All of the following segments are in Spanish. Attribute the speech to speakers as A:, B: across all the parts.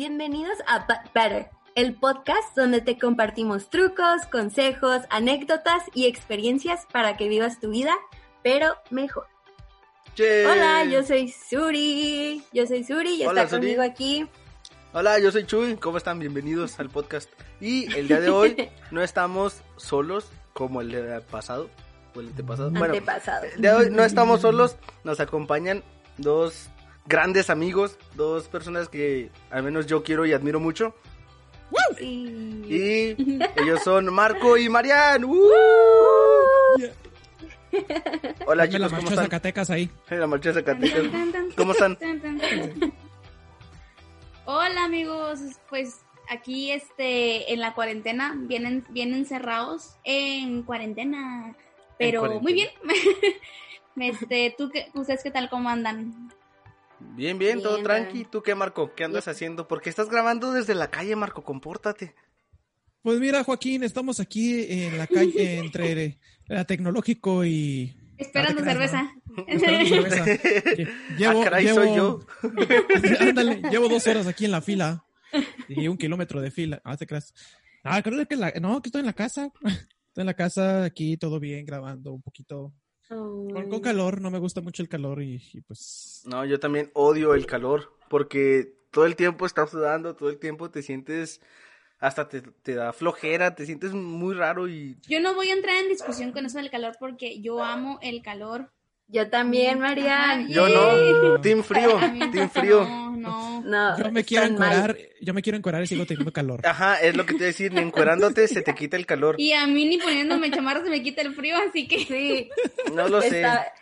A: bienvenidos a But Better, el podcast donde te compartimos trucos, consejos, anécdotas y experiencias para que vivas tu vida, pero mejor. Hola, yo soy Suri, yo soy Suri y
B: Hola,
A: está
B: Suri.
A: conmigo aquí.
B: Hola, yo soy Chuy, ¿cómo están? Bienvenidos al podcast. Y el día de hoy no estamos solos como el día pasado o el antepasado. Bueno,
A: Antepasado.
B: el día de hoy no estamos solos, nos acompañan dos grandes amigos, dos personas que al menos yo quiero y admiro mucho.
A: Sí.
B: Y ellos son Marco y Marian. ¡Uh! Hola
C: Ponme la
B: chicos, ¿cómo están?
C: Zacatecas ahí.
B: La marcha de Zacatecas. ¿Cómo están?
D: Hola amigos, pues aquí este en la cuarentena vienen bien encerrados en cuarentena, pero
B: cuarentena.
D: muy bien. este, tú qué, ustedes qué tal cómo andan?
B: Bien, bien, todo
A: Bien,
B: tranqui. ¿Tú qué, Marco? ¿Qué andas haciendo? Porque estás grabando desde la calle, Marco, compórtate.
C: Pues mira, Joaquín, estamos aquí en la calle entre la Tecnológico y...
D: Esperando
C: No creas,
D: cerveza.
C: Esperando cerveza. Llevo,
B: ah, caray,
C: llevo-
B: soy yo.
C: Ándale, llevo dos horas aquí en la fila y un kilómetro de fila. Ah, te creas. Ah, creo que la... no, que estoy en la casa. Estoy en la casa, aquí todo bien, grabando un poquito. Con, con calor, no me gusta mucho el calor y, y pues...
B: No, yo también odio el calor porque todo el tiempo estás sudando, todo el tiempo te sientes, hasta te, te da flojera, te sientes muy raro y
D: Yo no voy a entrar en discusión con eso del calor porque yo amo el calor.
A: Yo también, Marian.
D: Ajá.
B: yo no, team frío, team frío.
D: No, no.
C: Yo me quiero
A: están mal.
C: encuerar, yo me quiero encuerar y sigo teniendo calor.
B: Ajá, es lo que te iba a decir, ni encuerándote se te quita el calor.
D: Y a mí ni poniéndome chamarra se me quita el frío, así que
A: Sí,
B: No lo sé.
A: está-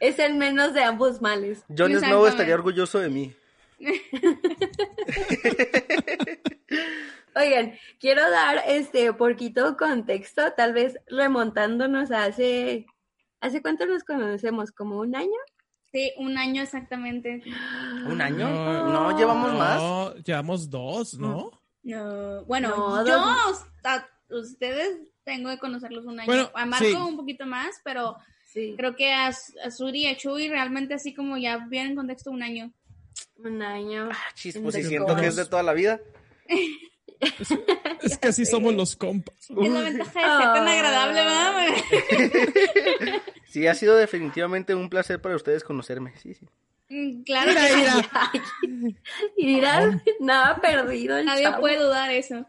A: es el menos de ambos males.
B: Jon Snow estaría orgulloso de mí.
A: Oigan, quiero dar este poquito contexto, tal vez remontándonos a hace, ¿hace cuánto nos conocemos? ¿Como un año?
D: sí, un año exactamente.
B: ¿Un año?
C: No.
B: No, llevamos más.
C: No, llevamos dos, ¿no?
D: No, bueno,
A: No,
D: yo
A: dos-
D: a ustedes tengo de conocerlos un año.
C: Bueno,
D: a Marco
C: sí.
D: un poquito más, pero
A: Sí,
D: creo que a, a Suri y a Chuy realmente así como ya bien en contexto un año.
A: un año.
B: Ah, chis, pues si siento que es de toda la vida.
C: Es que así somos los compas.
D: Es la ventaja de ser tan agradable, ¿verdad?
B: Sí, ha sido definitivamente un placer para ustedes conocerme. Sí, sí.
D: Mm, Claro
C: Mira,
D: que
C: mira.
A: Y dirás, nada perdido el
D: nadie
A: chavo.
D: puede dudar eso.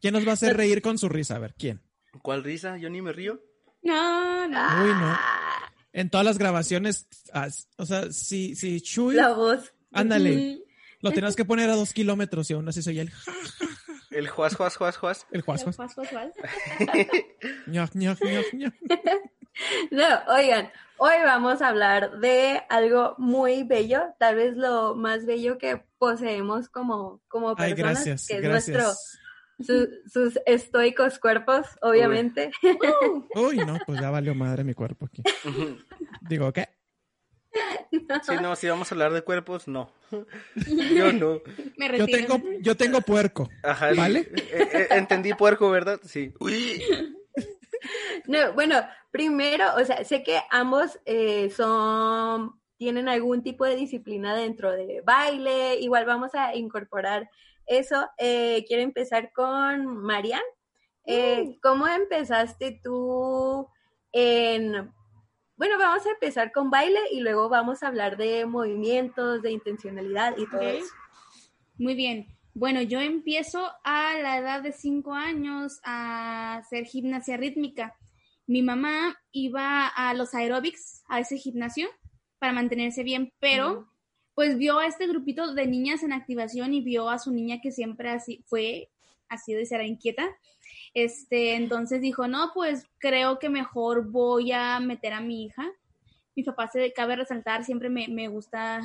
C: ¿Quién nos va a hacer reír con su risa? A ver, ¿quién?
B: ¿Cuál risa? Yo ni me río.
D: No, no.
C: Uy, no. En todas las grabaciones, o sea, si, si Chuy,
A: La voz.
C: ándale, lo tenías que poner a dos kilómetros y aún así soy el
B: El juas, juas, juas, juas.
C: el juas, juas.
D: Juas, juas, juas.
C: Ñoc, ñoc, ñoc, ñoc.
A: No, oigan, hoy vamos a hablar de algo muy bello, tal vez lo más bello que poseemos como, como
C: Ay,
A: personas,
C: gracias,
A: que es
C: gracias.
A: nuestro, su- sus estoicos cuerpos, obviamente.
C: Uy, no, pues ya valió madre mi cuerpo aquí. Digo, ¿qué?
B: Sí, no, si vamos a hablar de cuerpos, no. Yo no.
D: Me
C: Yo
D: retiro.
C: tengo, yo tengo puerco.
B: Ajá.
C: ¿Vale?
B: eh, eh, entendí puerco, ¿verdad? Sí. Uy.
A: No, bueno, primero, o sea, sé que ambos eh, son, tienen algún tipo de disciplina dentro de baile, igual vamos a incorporar eso. Eh, quiero empezar con Marian. Eh, ¿Cómo empezaste tú en... Bueno, vamos a empezar con baile y luego vamos a hablar de movimientos, de intencionalidad y todo eso.
D: Muy bien. Bueno, yo empiezo a la edad de cinco años a hacer gimnasia rítmica. Mi mamá iba a los aeróbics, a ese gimnasio, para mantenerse bien, pero pues vio a este grupito de niñas en activación y vio a su niña que siempre así fue, ha sido y será inquieta. Este, entonces dijo, no, pues creo que mejor voy a meter a mi hija. Mi papá se cabe resaltar, siempre me, me gusta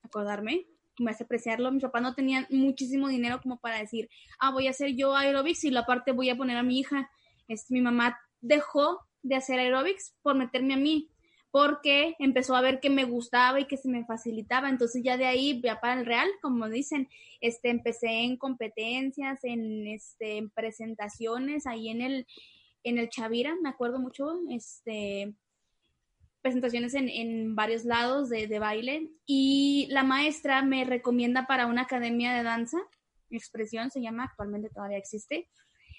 D: acordarme, me hace apreciarlo. Mis papás no tenían muchísimo dinero como para decir, ah, voy a hacer yo aerobics y la parte voy a poner a mi hija. Este, mi mamá dejó de hacer aerobics por meterme a mí, porque empezó a ver que me gustaba y que se me facilitaba. Entonces ya de ahí, ya para el real, como dicen, este, empecé en competencias, en, este, en presentaciones, ahí en el, en el Chavira, me acuerdo mucho, este, presentaciones en, en varios lados de, de, baile y la maestra me recomienda para una academia de danza, expresión se llama, actualmente todavía existe,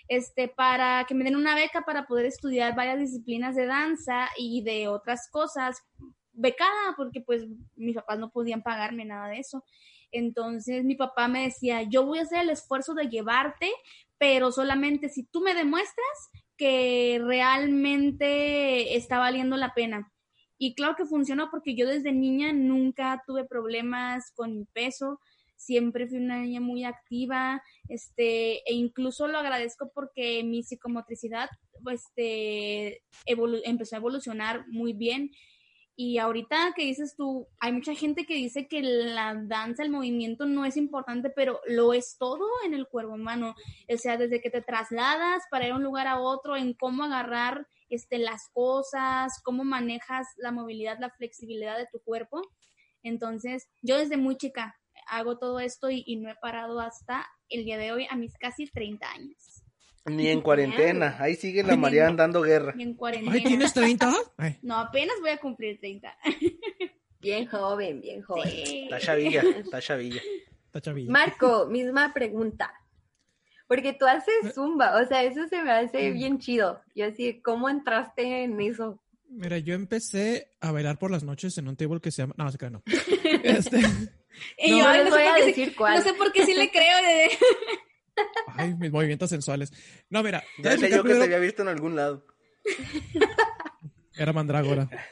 D: este, para que me den una beca para poder estudiar varias disciplinas de danza y de otras cosas, becada, porque pues mis papás no podían pagarme nada de eso. Entonces mi papá me decía, yo voy a hacer el esfuerzo de llevarte, pero solamente si tú me demuestras que realmente está valiendo la pena. Y claro que funcionó porque yo desde niña nunca tuve problemas con mi peso, siempre fui una niña muy activa, este, e incluso lo agradezco porque mi psicomotricidad, este, empezó a evolucionar muy bien. Y ahorita que dices tú, hay mucha gente que dice que la danza, el movimiento no es importante, pero lo es todo en el cuerpo humano. O sea, desde que te trasladas para ir a un lugar a otro, en cómo agarrar este, las cosas, cómo manejas la movilidad, la flexibilidad de tu cuerpo. Entonces, yo desde muy chica hago todo esto y, no he parado hasta el día de hoy a mis casi 30 años.
B: Ni en cuarentena, ahí sigue la María dando guerra.
D: Ni en cuarentena.
C: Ay, ¿tienes 30?
D: No, apenas voy a cumplir 30.
A: Bien joven, bien joven.
B: Está chavilla, está chavilla.
C: Está chavilla.
A: Marco, misma pregunta. Porque tú haces zumba, o sea, eso se me hace bien chido. Yo así, ¿cómo entraste en eso?
C: Mira, yo empecé a bailar por las noches en un table que se llama... No, se queda no. Este...
D: Y yo, no, voy a decir cuál. No sé por qué sí le creo. De...
C: Ay, mis movimientos sensuales. No, mira.
B: Ya sé yo que te había visto en algún lado.
C: Era mandrágora.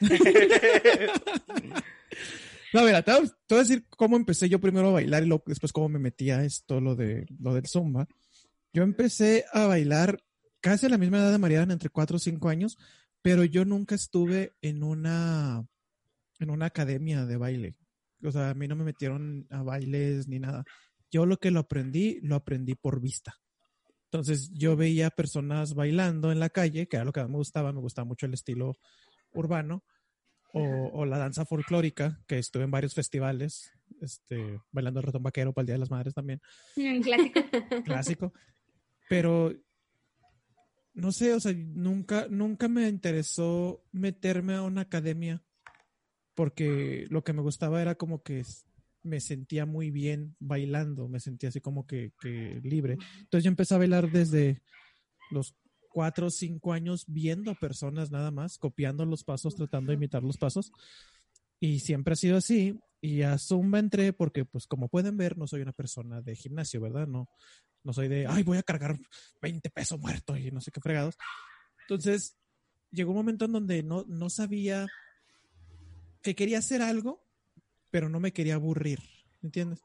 C: no, mira, te voy, a decir cómo empecé yo primero a bailar y luego después cómo me metí a esto, lo, de, lo del zumba. Yo empecé a bailar casi a la misma edad de Mariana, entre 4 o 5 años, pero yo nunca estuve en una, en una academia de baile. O sea, a mí no me metieron a bailes ni nada. Yo lo que lo aprendí, lo aprendí por vista. Entonces yo veía personas bailando en la calle, que era lo que me gustaba, me gustaba mucho el estilo urbano, o, la danza folclórica, que estuve en varios festivales, este, bailando el ratón vaquero para el Día de las Madres también.
D: Un clásico.
C: Clásico. Pero no sé, o sea, nunca, nunca me interesó meterme a una academia porque lo que me gustaba era como que me sentía muy bien bailando, me sentía así como que, libre. Entonces yo empecé a bailar desde los cuatro o cinco años viendo personas nada más, copiando los pasos, tratando de imitar los pasos. Y siempre ha sido así. Y a Zumba entré porque, pues como pueden ver, no soy una persona de gimnasio, ¿verdad? No, no soy de, ay, voy a cargar 20 pesos muertos y no sé qué fregados. Entonces, llegó un momento en donde no, no sabía que quería hacer algo, pero no me quería aburrir, ¿entiendes?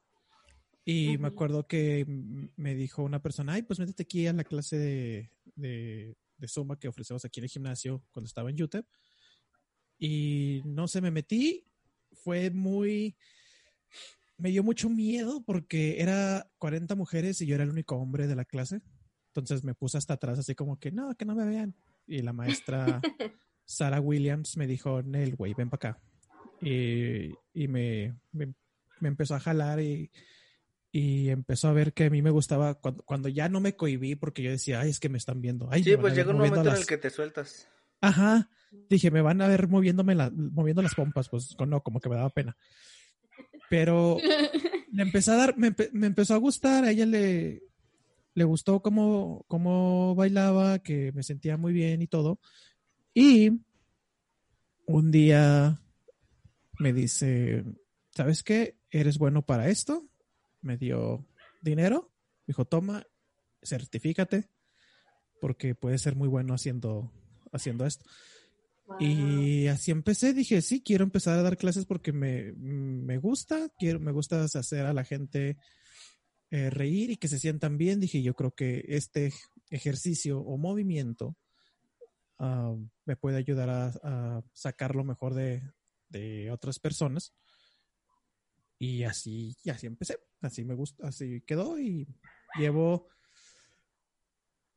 C: Y me acuerdo que me dijo una persona, ay, pues métete aquí a la clase de, de, de Zumba que ofrecemos aquí en el gimnasio cuando estaba en YouTube. Y no sé, me metí, fue muy, me dio mucho miedo porque era 40 mujeres y yo era el único hombre de la clase. Entonces me puse hasta atrás así como que, no, que no me vean. Y la maestra Sarah Williams me dijo, Nel, güey, ven para acá y, me, me, empezó a jalar y, y, empezó a ver que a mí me gustaba cuando, cuando, ya no me cohibí porque yo decía, ay, es que me están viendo. Ay,
B: sí, pues llega un momento en el que te sueltas.
C: Ajá. Dije, me van a ver moviéndome la, moviendo las pompas, pues no, como que me daba pena. Pero le empecé a dar, me, me empezó a gustar, a ella le, le gustó cómo, cómo bailaba, que me sentía muy bien y todo. Y un día me dice, ¿sabes qué? Eres bueno para esto. Me dio dinero. Dijo, toma, certifícate, porque puedes ser muy bueno haciendo, haciendo esto. Y así empecé, dije, sí, quiero empezar a dar clases porque me, me gusta, quiero, me gusta hacer a la gente eh, reír y que se sientan bien. Dije, yo creo que este ejercicio o movimiento ah, me puede ayudar a, sacar lo mejor de, de otras personas. Y así, y así empecé. Así me gusta, así quedó y llevo,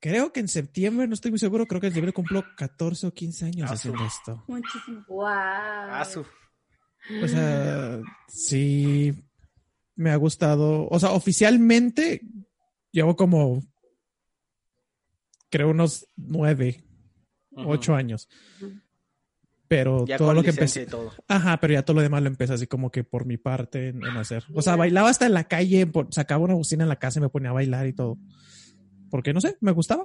C: creo que en septiembre, no estoy muy seguro, creo que en septiembre cumplo 14 o 15 años haciendo esto.
D: Muchísimo.
A: Wow.
C: O sea, sí, me ha gustado. O sea, oficialmente llevo como, creo, unos nueve, ocho años pero
B: Ya
C: todo
B: con
C: lo que empecé.
B: y todo.
C: Ajá, pero ya todo lo demás lo empecé así como que por mi parte en, en hacer. O sea, bailaba hasta en la calle, por- sacaba una bocina en la casa y me ponía a bailar y todo. Porque no sé, me gustaba.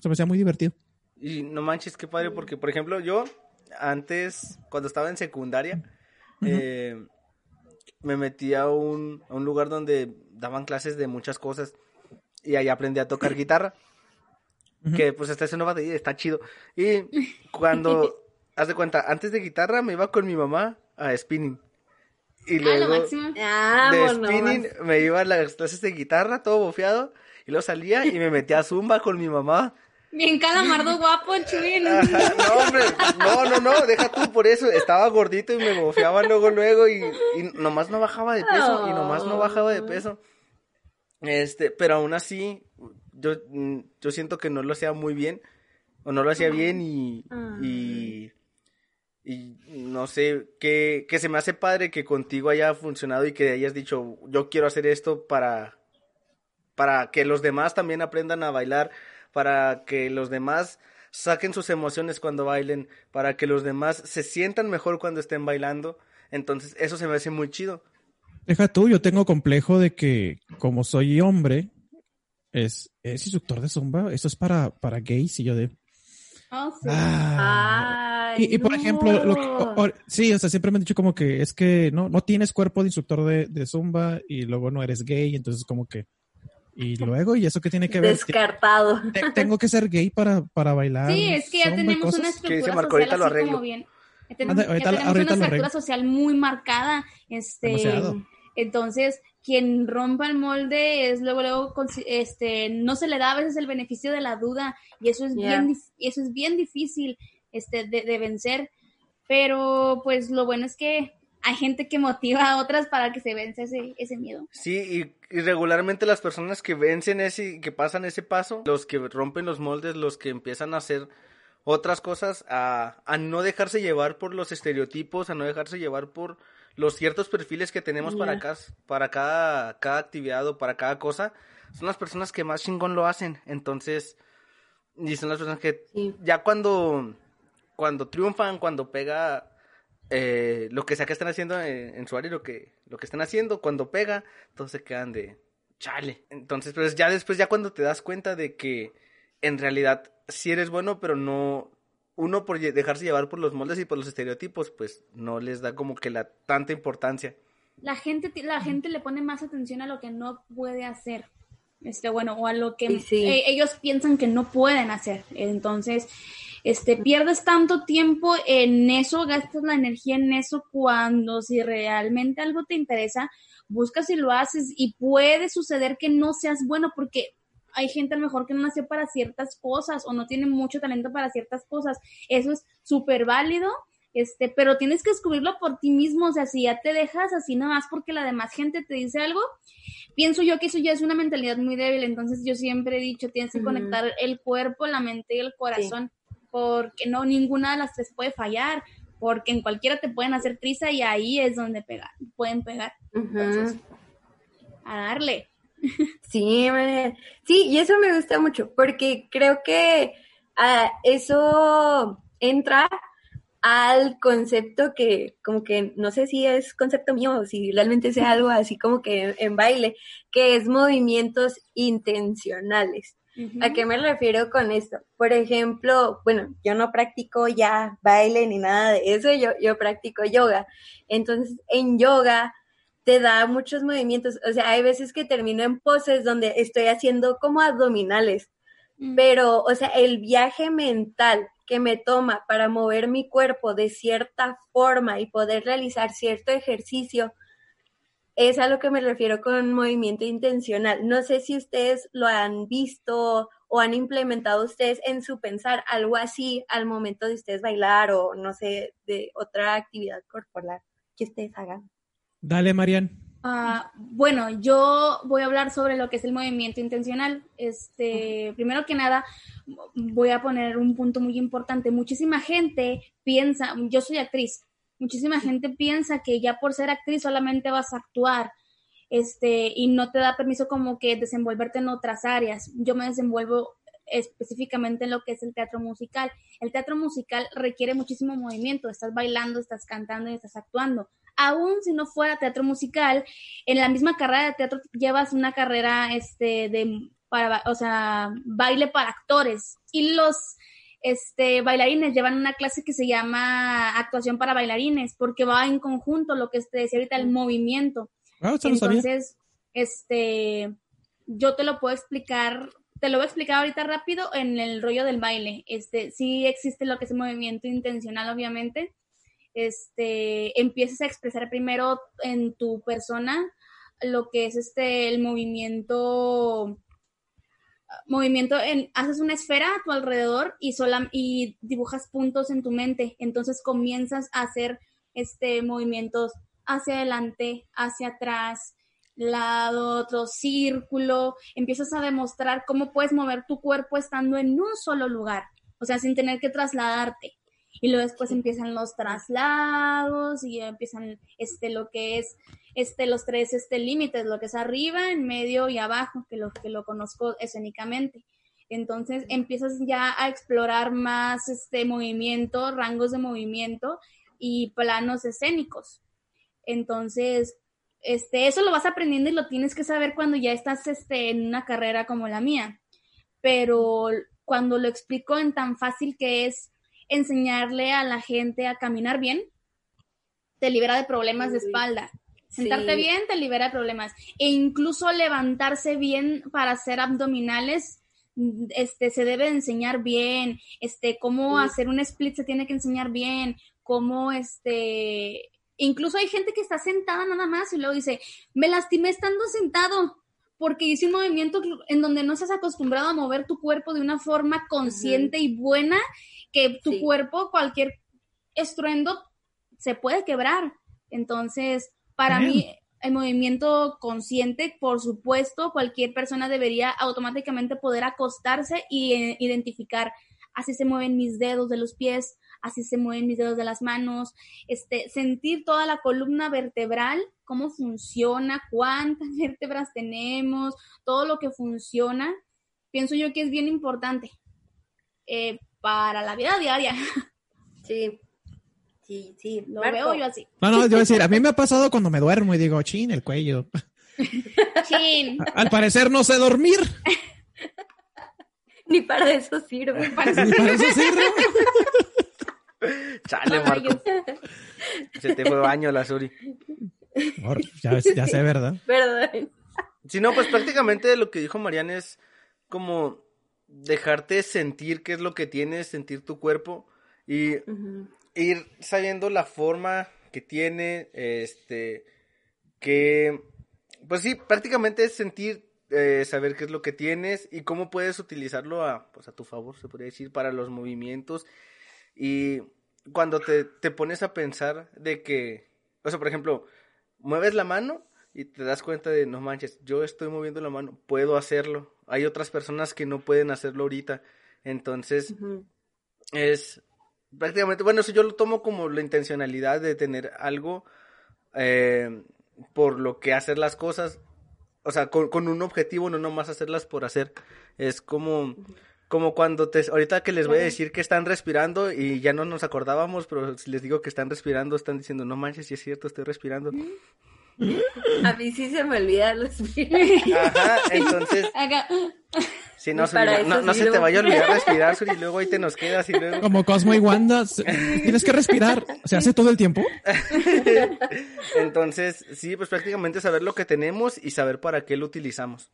C: Se me hacía muy divertido.
B: Y no manches, qué padre, porque por ejemplo, yo antes, cuando estaba en secundaria, eh, me metí a un, a un lugar donde daban clases de muchas cosas y ahí aprendí a tocar guitarra. Que pues está haciendo batería, está chido. Y cuando, haz de cuenta, antes de guitarra me iba con mi mamá a spinning. Y
D: Ah,
B: luego
D: máximo.
B: de spinning me iba a las clases de guitarra, todo bofeado. Y luego salía y me metía a zumba con mi mamá.
D: Bien calamardo guapo, Chuy. ¿no?
B: Hombre, no, no, no, deja tú por eso. Estaba gordito y me bofeaba luego, luego y, y nomás no bajaba de peso, y nomás no bajaba de peso. Este, pero aún así, yo, mm, yo siento que no lo hacía muy bien, o no lo hacía bien y, y, y no sé, que, que se me hace padre que contigo haya funcionado y que hayas dicho, yo quiero hacer esto para, para que los demás también aprendan a bailar, para que los demás saquen sus emociones cuando bailen, para que los demás se sientan mejor cuando estén bailando. Entonces, eso se me hace muy chido.
C: Deja tú, yo tengo complejo de que como soy hombre, es, es instructor de zumba, eso es para, para gays y yo de...
D: Oh, sí.
C: Ah.
A: Ay,
C: Y, y, por
A: no.
C: ejemplo, lo que- o- o- sí, o sea, siempre me han dicho como que es que no, no tienes cuerpo de instructor de, de zumba y luego no eres gay, entonces como que... Y luego, ¿y eso qué tiene que ver?
A: Descartado.
C: Te- Tengo que ser gay para, para bailar.
D: Sí, es que ya tenemos
C: cosas?
D: una estructura
B: Marco,
D: social
B: ahorita
D: así como bien. Ya
C: Anda,
D: tenemos
C: ahorita
D: una estructura social muy marcada. Este,
C: Demasiado.
D: entonces, quien rompa el molde es luego, luego, este, no se le da a veces el beneficio de la duda y eso es
A: Yeah.
D: bien, eso es bien difícil, este, de, de vencer. Pero, pues, lo bueno es que hay gente que motiva a otras para que se vence ese, ese miedo.
B: Sí, y, y regularmente las personas que vencen ese, que pasan ese paso, los que rompen los moldes, los que empiezan a hacer otras cosas, a, a no dejarse llevar por los estereotipos, a no dejarse llevar por los ciertos perfiles que tenemos para, cada, para cada, cada actividad o para cada cosa, son las personas que más chingón lo hacen. Entonces, y son las personas que
A: Sí.
B: ya cuando, cuando triunfan, cuando pega eh, lo que sea que están haciendo en, en su área, lo que, lo que están haciendo, cuando pega, todos se quedan de chale. Entonces, pues ya después, ya cuando te das cuenta de que en realidad sí eres bueno, pero no, uno por dejarse llevar por los moldes y por los estereotipos, pues no les da como que la tanta importancia.
D: la gente la gente le pone más atención a lo que no puede hacer este bueno o a lo que
A: Sí, sí.
D: eh, ellos piensan que no pueden hacer entonces este pierdes tanto tiempo en eso gastas la energía en eso cuando si realmente algo te interesa buscas y lo haces y puede suceder que no seas bueno porque hay gente a lo mejor que no nació para ciertas cosas o no tiene mucho talento para ciertas cosas. Eso es súper válido este, pero tienes que descubrirlo por ti mismo, o sea, si ya te dejas así nada más porque la demás gente te dice algo, pienso yo que eso ya es una mentalidad muy débil, entonces yo siempre he dicho, tienes que conectar el cuerpo, la mente y el corazón, porque no, ninguna de las tres puede fallar, porque en cualquiera te pueden hacer prisa y ahí es donde pegar, pueden pegar, entonces, a darle.
A: Sí, sí, y eso me gusta mucho, porque creo que ah, eso entra al concepto que, como que, no sé si es concepto mío o si realmente sea algo así como que en, en baile, que es movimientos intencionales. ¿A qué me refiero con esto? Por ejemplo, bueno, yo no practico ya baile ni nada de eso, yo, yo practico yoga. Entonces, en yoga te da muchos movimientos, o sea, hay veces que termino en poses donde estoy haciendo como abdominales,
D: Mm.
A: pero, o sea, el viaje mental que me toma para mover mi cuerpo de cierta forma y poder realizar cierto ejercicio, es a lo que me refiero con movimiento intencional. No sé si ustedes lo han visto o han implementado ustedes en su pensar algo así al momento de ustedes bailar o no sé, de otra actividad corporal que ustedes hagan.
C: Dale, Marian.
D: Ah, bueno, yo voy a hablar sobre lo que es el movimiento intencional. Este, primero que nada, voy a poner un punto muy importante. Muchísima gente piensa, yo soy actriz, muchísima gente piensa que ya por ser actriz solamente vas a actuar, este, y no te da permiso como que desenvolverte en otras áreas. Yo me desenvuelvo específicamente en lo que es el teatro musical. El teatro musical requiere muchísimo movimiento, estás bailando, estás cantando y estás actuando. Aún si no fuera teatro musical, en la misma carrera de teatro llevas una carrera este, de, para, o sea, baile para actores. Y los este, bailarines llevan una clase que se llama actuación para bailarines, porque va en conjunto lo que te decía ahorita, el movimiento.
C: Ah.
D: Entonces, este, yo te lo puedo explicar, te lo voy a explicar ahorita rápido en el rollo del baile. Este, sí existe lo que es movimiento intencional, obviamente. Este, empiezas a expresar primero en tu persona lo que es este, el movimiento movimiento en, haces una esfera a tu alrededor y sola, y dibujas puntos en tu mente. Entonces comienzas a hacer este movimientos hacia adelante, hacia atrás, lado, otro círculo, empiezas a demostrar cómo puedes mover tu cuerpo estando en un solo lugar, o sea, sin tener que trasladarte. Y luego después empiezan los traslados y empiezan este lo que es este los tres este límites, lo que es arriba, en medio y abajo, que lo que lo conozco escénicamente. Entonces empiezas ya a explorar más este movimiento, rangos de movimiento y planos escénicos. Entonces, este, eso lo vas aprendiendo y lo tienes que saber cuando ya estás este, en una carrera como la mía. Pero cuando lo explico en tan fácil que es enseñarle a la gente a caminar bien, te libera de problemas de espalda. Sentarte bien te libera de problemas. E incluso levantarse bien para hacer abdominales, este, se debe enseñar bien. Este, cómo hacer un split se tiene que enseñar bien. Cómo, este, incluso hay gente que está sentada nada más y luego dice, me lastimé estando sentado porque hice un movimiento en donde no estás acostumbrado a mover tu cuerpo de una forma consciente y buena, que tu cuerpo, cualquier estruendo, se puede quebrar. Entonces, para mí, el movimiento consciente, por supuesto, cualquier persona debería automáticamente poder acostarse y eh, identificar, así se mueven mis dedos de los pies, así se mueven mis dedos de las manos, este, sentir toda la columna vertebral, cómo funciona, cuántas vértebras tenemos, todo lo que funciona, pienso yo que es bien importante eh, para la vida diaria.
A: Sí, sí, sí.
D: Lo veo yo así.
C: No, no, yo voy a decir, a mí me ha pasado cuando me duermo y digo, chin, el cuello.
D: Chin.
C: Al parecer no sé dormir.
A: Ni para eso sirve.
C: Ni para eso sirve.
B: Chale, Marco. Se te fue baño la Suri.
C: Ya, ya sé, ¿verdad?
A: Perdón.
B: Si no, pues prácticamente lo que dijo Mariana es como dejarte sentir qué es lo que tienes, sentir tu cuerpo y ir sabiendo la forma que tiene, este, que, pues sí, prácticamente es sentir, eh, saber qué es lo que tienes y cómo puedes utilizarlo a, pues a tu favor, se podría decir, para los movimientos. Y cuando te, te pones a pensar de que, o sea, por ejemplo, mueves la mano y te das cuenta de, no manches, yo estoy moviendo la mano, puedo hacerlo. Hay otras personas que no pueden hacerlo ahorita. Entonces, es prácticamente, bueno, eso yo lo tomo como la intencionalidad de tener algo eh, por lo que hacer las cosas, o sea, con, con un objetivo, no nomás hacerlas por hacer. Es como, como cuando te, ahorita que les voy a decir que están respirando y ya no nos acordábamos, pero si les digo que están respirando, están diciendo, no manches, si es cierto, estoy respirando.
A: A mí sí se me olvida los
B: Ajá, entonces,
D: Acá.
B: si no, Suri, no, se te vaya a olvidar respirar, Suri, y luego ahí te nos quedas y luego...
C: Como Cosmo y Wanda, tienes que respirar. ¿Se hace todo el tiempo?
B: Entonces, sí, pues prácticamente saber lo que tenemos y saber para qué lo utilizamos.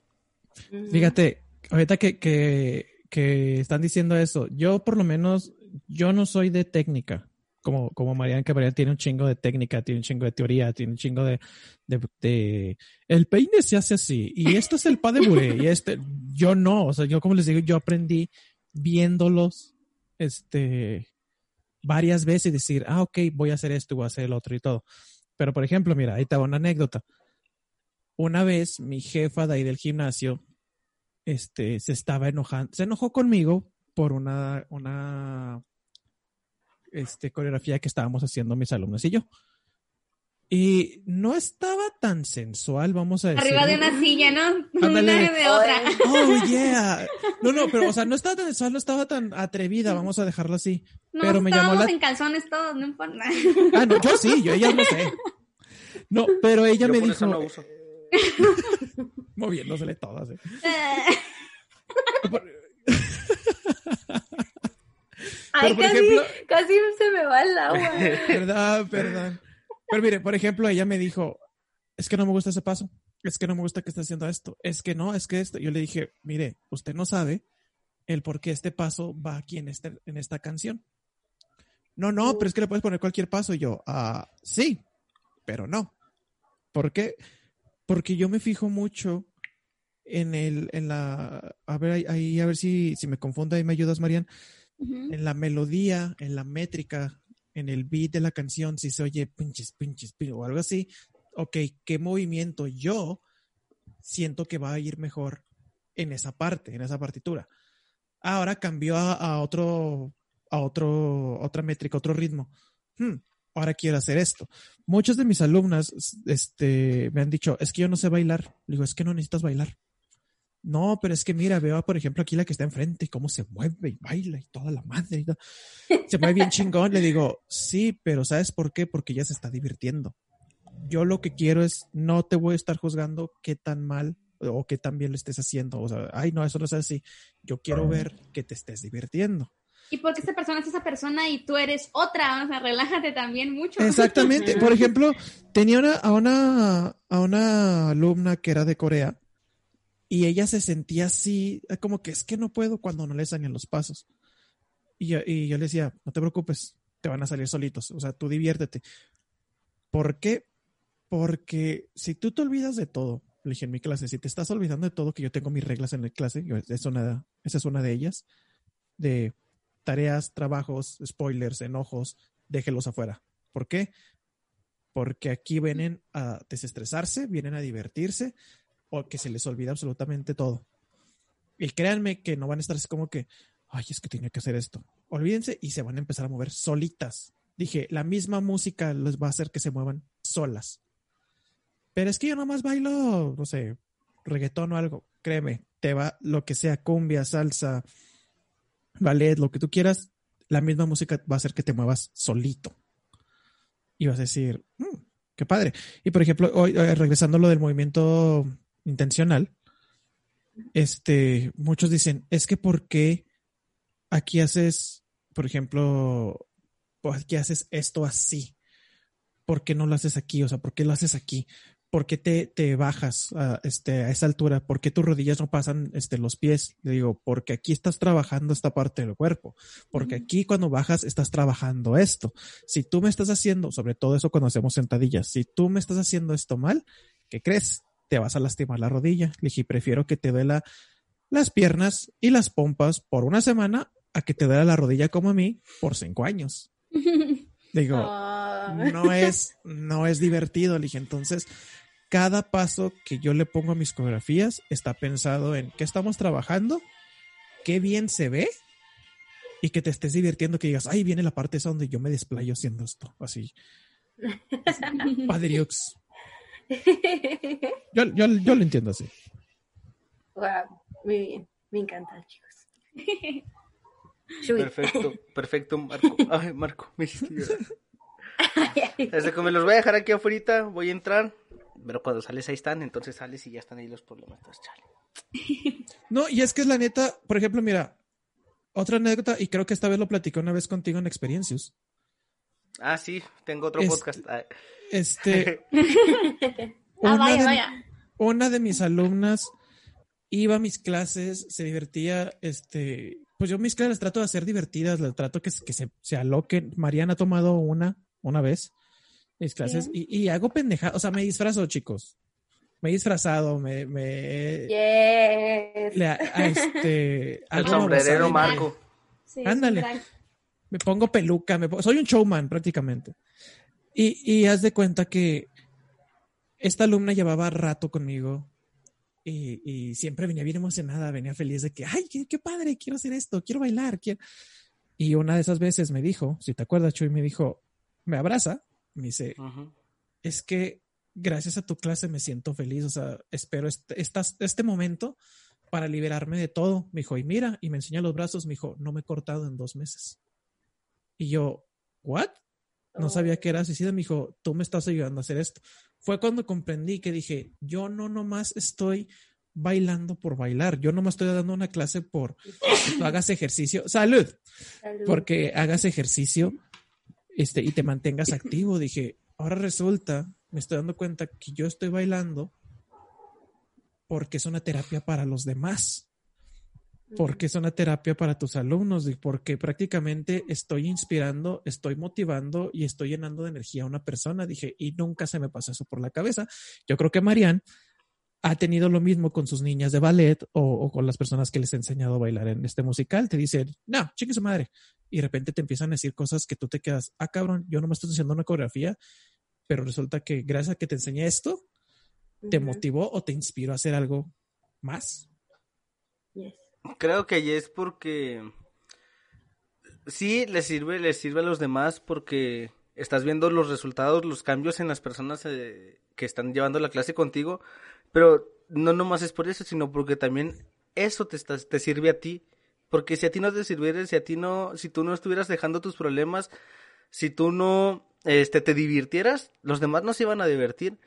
C: Fíjate, ahorita que, que, que están diciendo eso, yo por lo menos, yo no soy de técnica. Como, como Mariana, que Mariana tiene un chingo de técnica, tiene un chingo de teoría, tiene un chingo de, de, el peine se hace así, y esto es el pas de bourrée, y este, yo no, o sea, yo como les digo, yo aprendí viéndolos, este, varias veces y decir, ah, ok, voy a hacer esto, voy a hacer el otro y todo. Pero, por ejemplo, mira, ahí te una anécdota. Una vez mi jefa de ahí del gimnasio, este, se estaba enojando, se enojó conmigo por una, una, este, coreografía que estábamos haciendo mis alumnos y yo. Y no estaba tan sensual, vamos a decir.
D: Arriba de una silla, ¿no?
C: Ándale.
D: Una de otra.
C: Oh, yeah. No, no, pero, o sea, no estaba tan sensual, no estaba tan atrevida, vamos a dejarlo así.
D: No,
C: pero me llamó
D: estábamos
C: la...
D: en calzones todos, no importa.
C: Ah, no, yo sí, yo ella no sé. No, pero ella
B: Yo
C: me dijo,
B: eso no uso.
C: moviéndosele todas. ¿eh?
A: Ay, casi,
C: ejemplo-
A: casi se me va el agua.
C: Perdón, perdón. Pero mire, por ejemplo, ella me dijo, es que no me gusta ese paso, es que no me gusta que esté haciendo esto, es que no, es que esto. Yo le dije, mire, usted no sabe el por qué este paso va aquí en, este, en esta canción. No, no, pero es que le puedes poner cualquier paso. Y yo, ah, sí, pero no. ¿Por qué? Porque yo me fijo mucho en el, en la, a ver, ahí, a ver si, si me confundo, ahí me ayudas, Marian
D: Ujú.
C: en la melodía, en la métrica, en el beat de la canción, si se oye pinches, pinches, pinches o algo así, ok, ¿qué movimiento yo siento que va a ir mejor en esa parte, en esa partitura? Ahora cambió a, a otro, a otro, otra métrica, otro ritmo. Hmm, ahora quiero hacer esto. Muchas de mis alumnas, este, me han dicho, es que yo no sé bailar. Le digo, es que no necesitas bailar. No, pero es que mira, veo, por ejemplo, aquí la que está enfrente y cómo se mueve y baila y toda la madre. y todo. Se mueve bien chingón. Le digo, sí, pero ¿sabes por qué? Porque ella se está divirtiendo. Yo lo que quiero es, no te voy a estar juzgando qué tan mal o qué tan bien lo estés haciendo. O sea, ay, no, eso no es así. Yo quiero ver que te estés divirtiendo.
D: Y porque esta persona es esa persona y tú eres otra, o sea, relájate también mucho.
C: Exactamente. Por ejemplo, tenía una, a, una, a una alumna que era de Corea y ella se sentía así, como que es que no puedo cuando no le salían los pasos. Y yo, y yo le decía, no te preocupes, te van a salir solitos, o sea, tú diviértete. ¿Por qué? Porque si tú te olvidas de todo, le dije en mi clase, si te estás olvidando de todo, que yo tengo mis reglas en la clase, yo- es una, esa es una de ellas, de tareas, trabajos, spoilers, enojos, déjelos afuera. ¿Por qué? Porque aquí vienen a desestresarse, vienen a divertirse o que se les olvida absolutamente todo. Y créanme que no van a estar así como que, ay, es que tenía que hacer esto. Olvídense y se van a empezar a mover solitas. Dije, la misma música les va a hacer que se muevan solas. Pero es que yo nomás bailo, no sé, reggaetón o algo. Créeme, te va lo que sea, cumbia, salsa, ballet, lo que tú quieras, la misma música va a hacer que te muevas solito. Y vas a decir, "Mm, qué padre. Y por ejemplo, hoy, eh, regresando a lo del movimiento intencional, este, muchos dicen, es que ¿por qué aquí haces, por ejemplo, pues aquí haces esto así? ¿Por qué no lo haces aquí? O sea, ¿por qué lo haces aquí? ¿Por qué te, te bajas a, este, a esa altura? ¿Por qué tus rodillas no pasan este, los pies? Le digo, porque aquí estás trabajando esta parte del cuerpo. Porque aquí cuando bajas estás trabajando esto. Si tú me estás haciendo, sobre todo eso cuando hacemos sentadillas, si tú me estás haciendo esto mal, ¿qué crees? Te vas a lastimar la rodilla. Le dije, prefiero que te duela las piernas y las pompas por una semana a que te duela la rodilla como a mí por cinco años. Digo,
A: Ah.
C: no es, no es divertido. Le dije, entonces, cada paso que yo le pongo a mis coreografías está pensado en qué estamos trabajando, qué bien se ve y que te estés divirtiendo, que digas, ay, viene la parte esa donde yo me desplayo haciendo esto, así. Padriux. Yo, yo, yo lo entiendo así.
A: Wow, muy bien. Me encanta, chicos.
B: Perfecto, perfecto, Marco. Ay, Marco, me hiciste. Desde que me los voy a dejar aquí afuera, voy a entrar. Pero cuando sales ahí están, entonces sales y ya están ahí los problemas. Entonces, chale.
C: No, y es que es la neta, por ejemplo, mira, otra anécdota, y creo que esta vez lo platicé una vez contigo en Experiencias.
B: Ah, sí, tengo otro
C: Es-
B: podcast. Ah,
C: Este,
D: Ah,
C: una,
D: vaya,
C: de,
D: vaya.
C: una de mis alumnas iba a mis clases, se divertía, este, pues yo mis clases las trato de hacer divertidas, las trato que, se- que se, se aloquen. Mariana ha tomado una, una vez, mis clases, y, y hago pendeja, o sea, me disfrazo, chicos. Me he disfrazado, me, me,
A: Yes.
C: le- a- este,
B: el sombrerero. Marco.
D: Sí,
C: Ándale. me pongo peluca, me pongo- soy un showman prácticamente. Y, y haz de cuenta que esta alumna llevaba rato conmigo y, y siempre venía bien emocionada, venía feliz de que, ay, qué, qué padre, quiero hacer esto, quiero bailar. Quiero... Y una de esas veces me dijo, si te acuerdas, Chuy, me dijo, me abraza, me dice, es que gracias a tu clase me siento feliz, o sea, espero este, este momento para liberarme de todo. Me dijo, y mira, y me enseña los brazos, me dijo, no me he cortado en dos meses. Y yo, ¿what? No sabía que era asesina, me dijo, tú me estás ayudando a hacer esto. Fue cuando comprendí que dije, yo no nomás estoy bailando por bailar, yo nomás estoy dando una clase por que hagas ejercicio, salud, porque hagas ejercicio este, y te mantengas activo. Dije, ahora resulta, me estoy dando cuenta que yo estoy bailando porque es una terapia para los demás, porque es una terapia para tus alumnos y porque prácticamente estoy inspirando, estoy motivando y estoy llenando de energía a una persona. Dije, y nunca se me pasó eso por la cabeza. Yo creo que Marianne ha tenido lo mismo con sus niñas de ballet o, con las personas que les he enseñado a bailar en este musical. Te dicen, no, chique su madre. Y de repente te empiezan a decir cosas que tú te quedas, ah, cabrón, yo no me estoy haciendo una coreografía, pero resulta que gracias a que te enseñé esto, te motivó o te inspiró a hacer algo más.
B: Creo que es porque sí le sirve, le sirve a los demás porque estás viendo los resultados, los cambios en las personas eh, que están llevando la clase contigo, pero no nomás es por eso, sino porque también eso te, te sirve a ti. Porque si a ti no te sirviera, si a ti no, si tú no estuvieras dejando tus problemas, si tú no este, te divirtieras, los demás no se iban a divertir.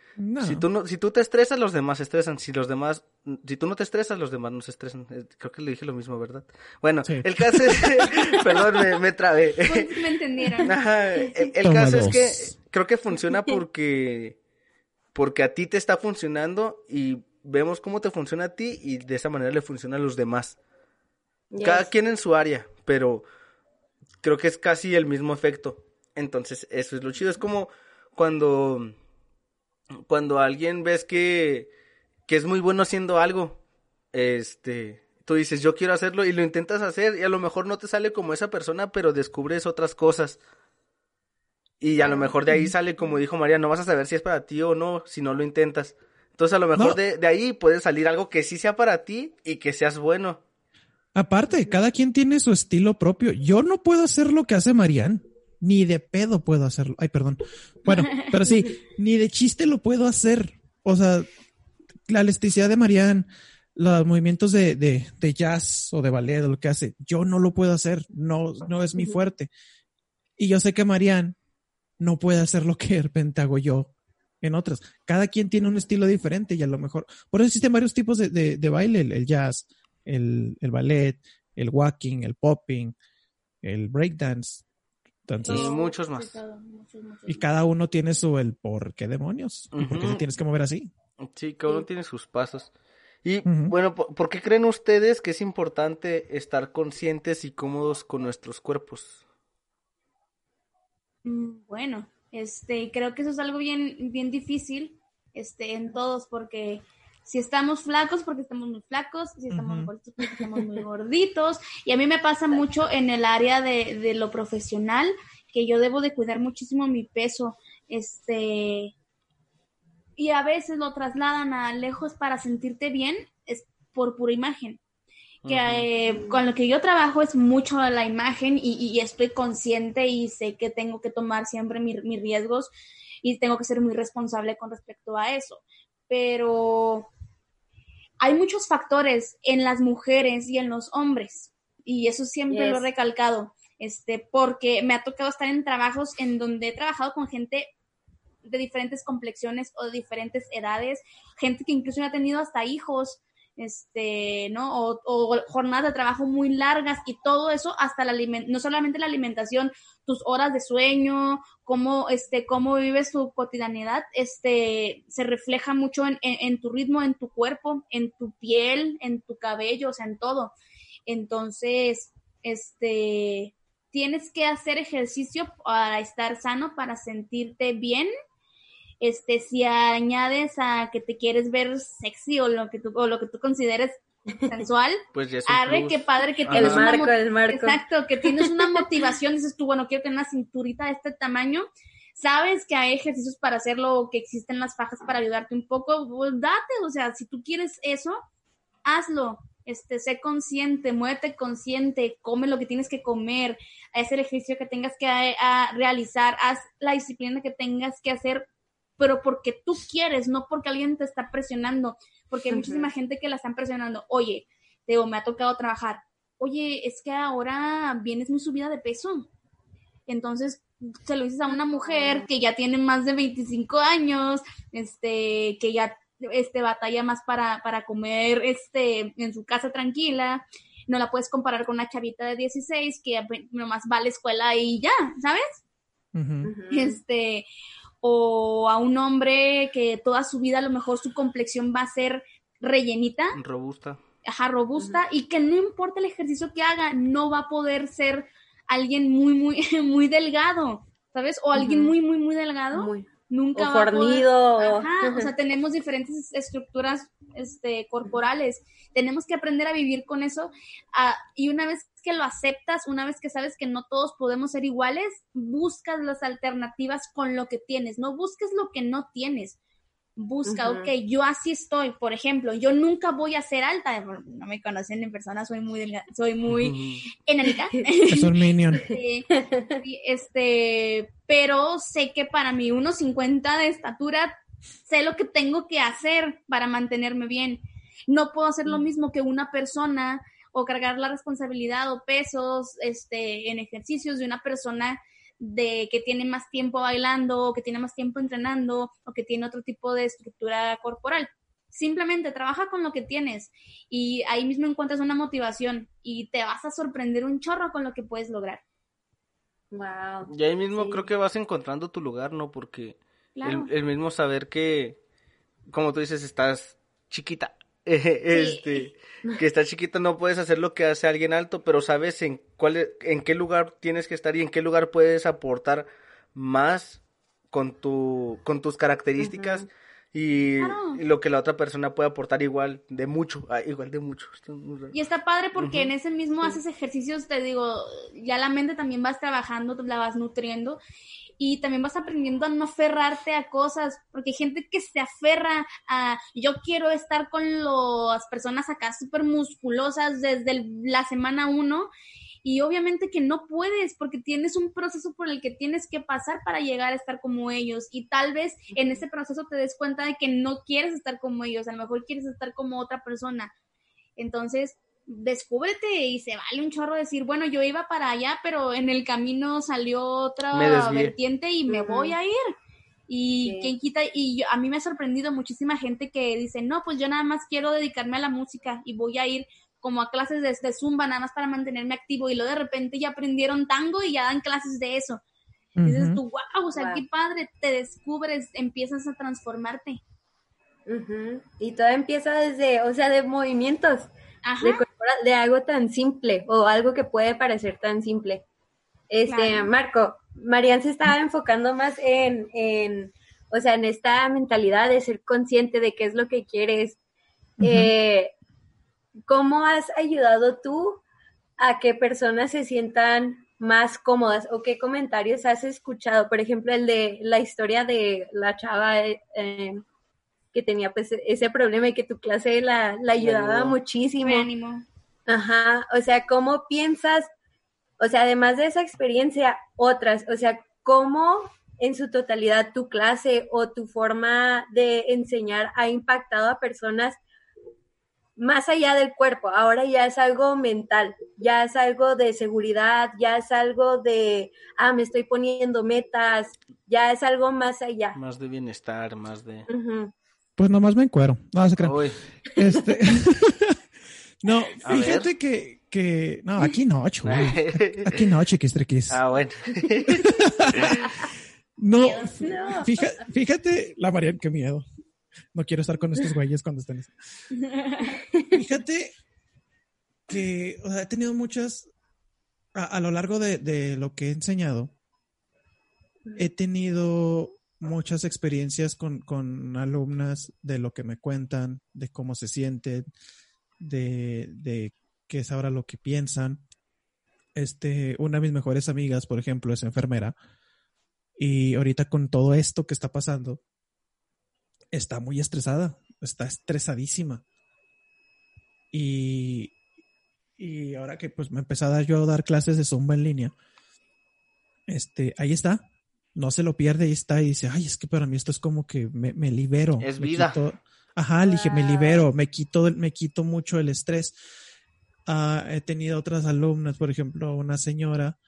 B: Si tú no, si tú te estresas, los demás se estresan. Si los demás, si tú no te estresas, los demás no se estresan. Eh, creo que le dije lo mismo, ¿verdad? Bueno, el caso es, perdón, me, me trabé.
D: me entendieron.
B: el, caso es que creo que funciona porque, porque a ti te está funcionando y vemos cómo te funciona a ti y de esa manera le funciona a los demás. Cada quien en su área, pero creo que es casi el mismo efecto. Entonces, eso es lo chido. Es como cuando, cuando alguien ves que, que es muy bueno haciendo algo, este, tú dices, yo quiero hacerlo y lo intentas hacer y a lo mejor no te sale como esa persona, pero descubres otras cosas. Y a lo mejor de ahí sale, como dijo María, no vas a saber si es para ti o no si no lo intentas. Entonces a lo mejor de, de, ahí puede salir algo que sí sea para ti y que seas bueno.
C: Aparte, cada quien tiene su estilo propio. Yo no puedo hacer lo que hace Marianne ni de pedo puedo hacerlo. Ay, perdón. Bueno, pero sí, ni de chiste lo puedo hacer. O sea, la elasticidad de Marianne, los movimientos de, de, de jazz o de ballet o lo que hace, yo no lo puedo hacer. No, no es mi fuerte. Y yo sé que Marianne no puede hacer lo que de repente hago yo en otras. Cada quien tiene un estilo diferente y a lo mejor, por eso existen varios tipos de, de, de baile, el, jazz, el, el ballet, el walking, el popping, el breakdance
B: y muchos más.
C: Y cada uno tiene su el por qué demonios. ¿Por qué tienes que mover así?
B: Sí, cada uno tiene sus pasos. Y bueno, ¿por, qué creen ustedes que es importante estar conscientes y cómodos con nuestros cuerpos?
D: Mm, bueno, este, creo que eso es algo bien, bien difícil, este, en todos, porque si estamos flacos, porque estamos muy flacos, si estamos muy gorditos, porque estamos muy gorditos. Y a mí me pasa mucho en el área de, de lo profesional, que yo debo de cuidar muchísimo mi peso. Este, y a veces lo trasladan a lejos para sentirte bien, es por pura imagen. Que eh, con lo que yo trabajo es mucho la imagen y, y, estoy consciente y sé que tengo que tomar siempre mis riesgos y tengo que ser muy responsable con respecto a eso pero hay muchos factores en las mujeres y en los hombres, y eso siempre lo he recalcado, este, porque me ha tocado estar en trabajos en donde he trabajado con gente de diferentes complexiones o de diferentes edades, gente que incluso ha tenido hasta hijos, este, ¿no? O, jornadas de trabajo muy largas y todo eso hasta la no solamente la alimentación, tus horas de sueño, cómo, este, cómo vives tu cotidianidad, este, se refleja mucho en, en, tu ritmo, en tu cuerpo, en tu piel, en tu cabello, o sea, en todo. Entonces, este, tienes que hacer ejercicio para estar sano, para sentirte bien este, si añades a que te quieres ver sexy o lo que tú, o lo que tú consideres sensual,
B: pues ya
D: arre, qué padre que tienes una exacto, que tienes una motivación, dices tú, bueno, quiero tener una cinturita de este tamaño, sabes que hay ejercicios para hacerlo, que existen las fajas para ayudarte un poco, pues date, o sea, si tú quieres eso, hazlo, este, sé consciente, muévete consciente, come lo que tienes que comer, haz el ejercicio que tengas que realizar, haz la disciplina que tengas que hacer pero porque tú quieres, no porque alguien te está presionando, porque hay muchísima gente que la están presionando. Oye, Teo, me ha tocado trabajar. Oye, es que ahora vienes muy subida de peso. Entonces, se lo dices a una mujer que ya tiene más de 25 años, este, que ya este, batalla más para, para comer este, en su casa tranquila. No la puedes comparar con una chavita de 16 que nomás va a la escuela y ya, ¿sabes? Este, o a un hombre que toda su vida a lo mejor su complexión va a ser rellenita.
B: Robusta.
D: Ajá, robusta, y que no importa el ejercicio que haga, no va a poder ser alguien muy, muy, muy delgado, ¿sabes? O alguien muy, muy, muy delgado. Muy. Nunca
A: o fornido.
D: Ajá, o sea, tenemos diferentes estructuras este, corporales. Tenemos que aprender a vivir con eso. Ah, y una vez que lo aceptas, una vez que sabes que no todos podemos ser iguales, buscas las alternativas con lo que tienes. No busques lo que no tienes busca, ok, yo así estoy, por ejemplo, yo nunca voy a ser alta, no me conocen en persona, soy muy delgada, soy muy enanita.
C: Es un minion.
D: este, pero sé que para mi 1.50 de estatura, sé lo que tengo que hacer para mantenerme bien. No puedo hacer lo mm. mismo que una persona o cargar la responsabilidad o pesos este, en ejercicios de una persona de que tiene más tiempo bailando, o que tiene más tiempo entrenando, o que tiene otro tipo de estructura corporal. Simplemente trabaja con lo que tienes y ahí mismo encuentras una motivación y te vas a sorprender un chorro con lo que puedes lograr.
A: Wow.
B: Y ahí mismo creo que vas encontrando tu lugar, ¿no? Porque el, mismo saber que, como tú dices, estás chiquita, este, que está chiquita no puedes hacer lo que hace alguien alto, pero sabes en cuál, en qué lugar tienes que estar y en qué lugar puedes aportar más con tu, con tus características y, lo que la otra persona puede aportar igual de mucho, ah, igual de mucho.
D: Y está padre porque en ese mismo haces ejercicios, te digo, ya la mente también vas trabajando, la vas nutriendo y también vas aprendiendo a no aferrarte a cosas, porque hay gente que se aferra a, yo quiero estar con las personas acá súper musculosas desde la semana uno, y obviamente que no puedes porque tienes un proceso por el que tienes que pasar para llegar a estar como ellos y tal vez en ese proceso te des cuenta de que no quieres estar como ellos, a lo mejor quieres estar como otra persona. Entonces, descúbrete y se vale un chorro decir, bueno, yo iba para allá, pero en el camino salió otra vertiente y me voy a ir. Y quien quita, y a mí me ha sorprendido muchísima gente que dice, no, pues yo nada más quiero dedicarme a la música y voy a ir como a clases de, zumba nada más para mantenerme activo y luego de repente ya aprendieron tango y ya dan clases de eso. Y dices tú, wow, o sea, qué padre, te descubres, empiezas a transformarte.
A: Y todo empieza desde, o sea, de movimientos de, algo tan simple o algo que puede parecer tan simple. Este, Marco, Marian se estaba enfocando más en, en, o sea, en esta mentalidad de ser consciente de qué es lo que quieres. Eh, ¿Cómo has ayudado tú a que personas se sientan más cómodas o qué comentarios has escuchado? Por ejemplo, el de la historia de la chava eh, que tenía pues ese problema y que tu clase la, la ayudaba muchísimo.
D: ánimo.
A: Ajá, o sea, ¿cómo piensas, o sea, además de esa experiencia, otras, o sea, cómo en su totalidad tu clase o tu forma de enseñar ha impactado a personas más allá del cuerpo, ahora ya es algo mental, ya es algo de seguridad, ya es algo de, ah, me estoy poniendo metas, ya es algo más allá.
B: Más de bienestar, más de...
C: Pues nomás me encuero. No, se crean. Este... no, fíjate que, que. No, aquí no, chulo. Aquí no, chiquis, triquis.
B: Ah, bueno.
C: no, fíjate, fíjate, la Marian, qué miedo. No quiero estar con estos güeyes cuando estén. Fíjate que o sea, he tenido muchas. A, a lo largo de, de lo que he enseñado, he tenido muchas experiencias con, con, alumnas de lo que me cuentan, de cómo se sienten, de, de qué es ahora lo que piensan. Este, una de mis mejores amigas, por ejemplo, es enfermera. Y ahorita con todo esto que está pasando, está muy estresada, está estresadísima. Y, y ahora que pues me empezaba yo a dar clases de Zumba en línea, este, ahí está, no se lo pierde y está y dice, ay, es que para mí esto es como que me, me libero.
B: Es
C: me
B: vida.
C: quito- ajá, le dije, me libero, me quito, me quito mucho el estrés. Ah, he tenido otras alumnas, por ejemplo, una señora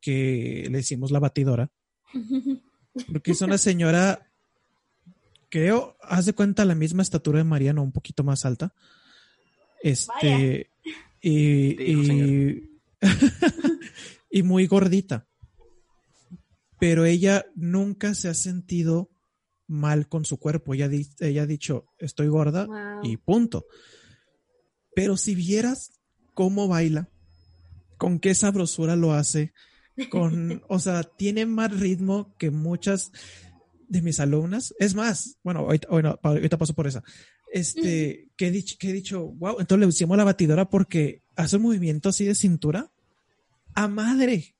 C: que le decimos la batidora, porque es una señora, creo, haz de cuenta la misma estatura de Mariano, un poquito más alta. Este, y, y, y muy gordita. Pero ella nunca se ha sentido mal con su cuerpo. Ella, di- ella ha dicho, estoy gorda
A: Wow.
C: y punto. Pero si vieras cómo baila, con qué sabrosura lo hace, con, o sea, tiene más ritmo que muchas de mis alumnas. Es más, bueno, ahorita, bueno, ahorita paso por esa. Este, que he dicho, que he dicho, wow, entonces le hicimos la batidora porque hace un movimiento así de cintura a madre.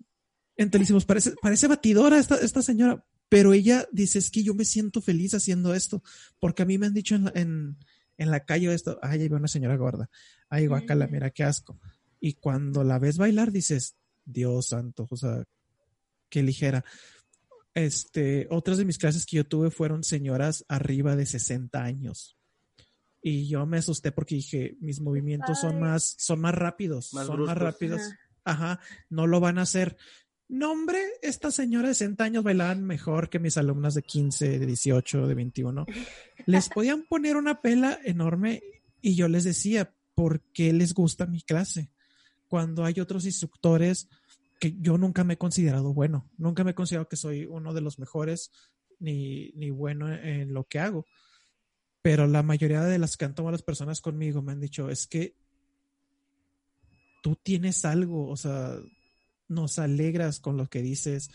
C: Entonces le hicimos, parece, parece batidora esta, esta señora, pero ella dice, es que yo me siento feliz haciendo esto, porque a mí me han dicho en la, en, en la calle esto, ay, ahí va una señora gorda, ay, guacala, mira qué asco. Y cuando la ves bailar dices, Dios santo, o sea, qué ligera. Este, otras de mis clases que yo tuve fueron señoras arriba de 60 años. Y yo me asusté porque dije, mis movimientos son más, son más rápidos,
B: Más
C: son más rápidos.
A: Ajá.
C: Ajá, no lo van a hacer. No, hombre, esta señora de 60 años bailaban mejor que mis alumnas de 15, de 18, de 21. Les podían poner una pela enorme y yo les decía, ¿por qué les gusta mi clase? Cuando hay otros instructores que yo nunca me he considerado bueno, nunca me he considerado que soy uno de los mejores ni, ni bueno en lo que hago. Pero la mayoría de las que han tomado las personas conmigo me han dicho, es que tú tienes algo, o sea, nos alegras con lo que dices,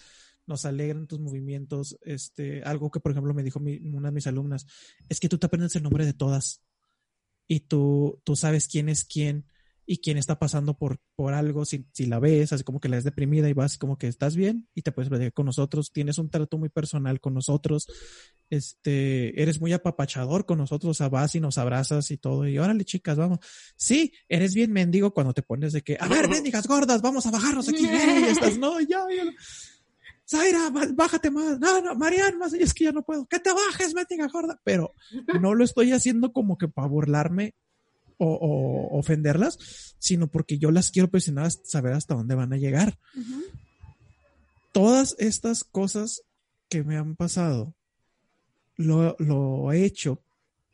C: nos alegran tus movimientos. Este, algo que, por ejemplo, me dijo una de mis alumnas, es que tú te aprendes el nombre de todas y tú, tú sabes quién es quién y quién está pasando por, por algo, si, si la ves, así como que la ves deprimida y vas como que estás bien y te puedes platicar con nosotros, tienes un trato muy personal con nosotros, este, eres muy apapachador con nosotros, o sea, vas y nos abrazas y todo, y órale chicas, vamos. Sí, eres bien mendigo cuando te pones de que, a ver, mendigas gordas, vamos a bajarnos aquí, ya, ya estás, no, ya, ya. Zaira, bájate más. No, no, Marian, más, es que ya no puedo. Que te bajes, mendiga gorda. Pero no lo estoy haciendo como que para burlarme o, o ofenderlas, sino porque yo las quiero presionar saber hasta dónde van a llegar. Todas estas cosas que me han pasado, lo, lo he hecho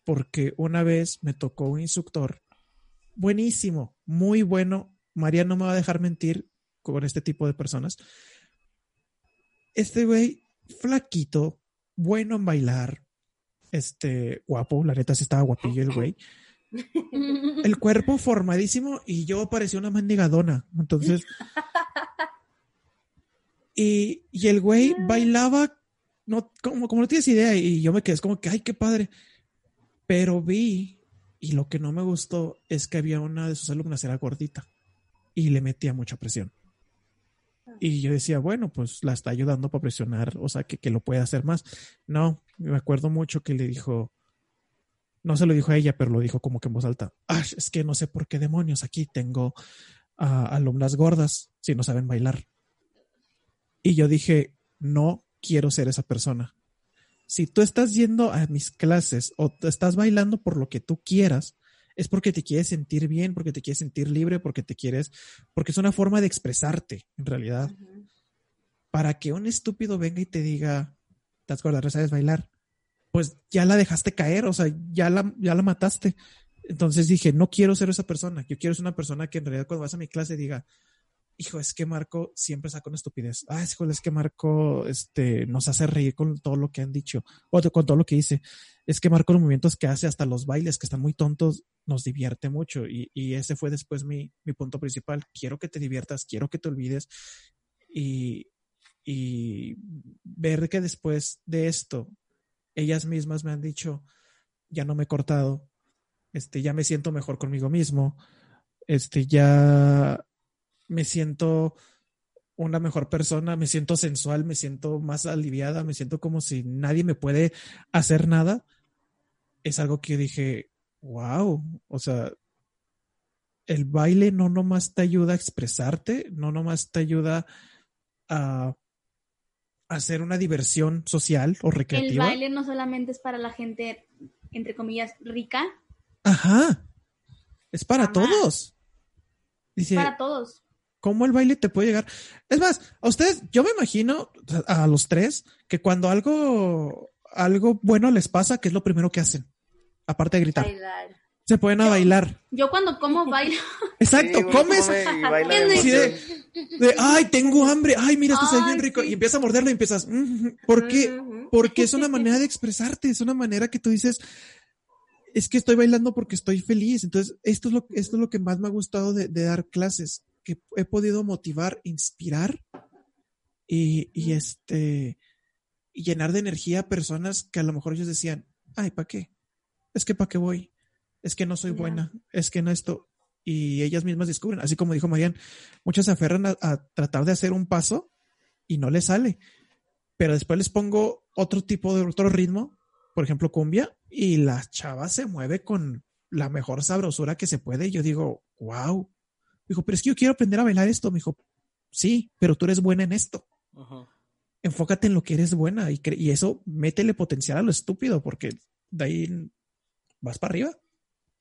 C: porque una vez me tocó un instructor buenísimo, muy bueno. María no me va a dejar mentir con este tipo de personas. Este güey, flaquito, bueno en bailar, este, guapo, la neta sí estaba guapillo el güey. El cuerpo formadísimo y yo parecía una mendigadona. Entonces. Y, y el güey bailaba, no, como, como no tienes idea, y yo me quedé es como que, ay, qué padre. Pero vi, y lo que no me gustó es que había una de sus alumnas, era gordita, y le metía mucha presión. Y yo decía, bueno, pues la está ayudando para presionar, o sea, que, que lo puede hacer más. No, me acuerdo mucho que le dijo, no se lo dijo a ella, pero lo dijo como que en voz alta. Ah, es que no sé por qué demonios aquí tengo a alumnas gordas si no saben bailar. Y yo dije, no quiero ser esa persona. Si tú estás yendo a mis clases o te estás bailando por lo que tú quieras, es porque te quieres sentir bien, porque te quieres sentir libre, porque te quieres, porque es una forma de expresarte, en realidad. Para que un estúpido venga y te diga, estás gorda, no sabes bailar, pues ya la dejaste caer, o sea, ya la, ya la mataste. Entonces dije, no quiero ser esa persona, yo quiero ser una persona que en realidad cuando vas a mi clase diga, hijo, es que Marco siempre saca una estupidez. Ah, hijo, es que Marco este, nos hace reír con todo lo que han dicho, o con todo lo que dice. Es que Marco los movimientos que hace, hasta los bailes que están muy tontos, nos divierte mucho. Y, y ese fue después mi, mi punto principal. Quiero que te diviertas, quiero que te olvides. Y, y ver que después de esto, ellas mismas me han dicho, ya no me he cortado, este, ya me siento mejor conmigo mismo, este, ya me siento una mejor persona, me siento sensual, me siento más aliviada, me siento como si nadie me puede hacer nada. Es algo que yo dije, wow, o sea, el baile no nomás te ayuda a expresarte, no nomás te ayuda a hacer una diversión social o
D: El
C: recreativa.
D: baile no solamente es para la gente, entre comillas, rica,
C: Ajá. Es para todos. Dice,
D: para todos.
C: ¿cómo el baile te puede llegar? Es más, a ustedes, yo me imagino a los tres que cuando algo, algo bueno les pasa, ¿qué es lo primero que hacen? Aparte de gritar,
A: Bailar.
C: Se pueden a bailar.
D: Yo cuando como bailo,
C: Exacto,
B: Sí,
C: comes
B: come y baila de
C: ay, tengo hambre, ay, mira, esto se ve bien rico.
D: sí.
C: Y empiezas a morderlo y empiezas, "Mm, ¿por qué? Porque es una manera de expresarte, es una manera que tú dices, es que estoy bailando porque estoy feliz. Entonces, esto es lo, esto es lo que más me ha gustado de, de dar clases, que he podido motivar, inspirar y, y este, y llenar de energía a personas que a lo mejor ellos decían, ay, ¿para qué? Es que ¿para qué voy? Es que no soy buena, es que no esto. Y ellas mismas descubren, así como dijo Marian, muchas se aferran a, a tratar de hacer un paso y no les sale. Pero después les pongo otro tipo de otro ritmo, por ejemplo, cumbia, y la chava se mueve con la mejor sabrosura que se puede. Y yo digo, wow. Dijo, pero es que yo quiero aprender a bailar esto. Me dijo, sí, pero tú eres buena en esto.
B: Ujú.
C: Enfócate en lo que eres buena y, y eso métele potencial a lo estúpido, porque de ahí vas para arriba.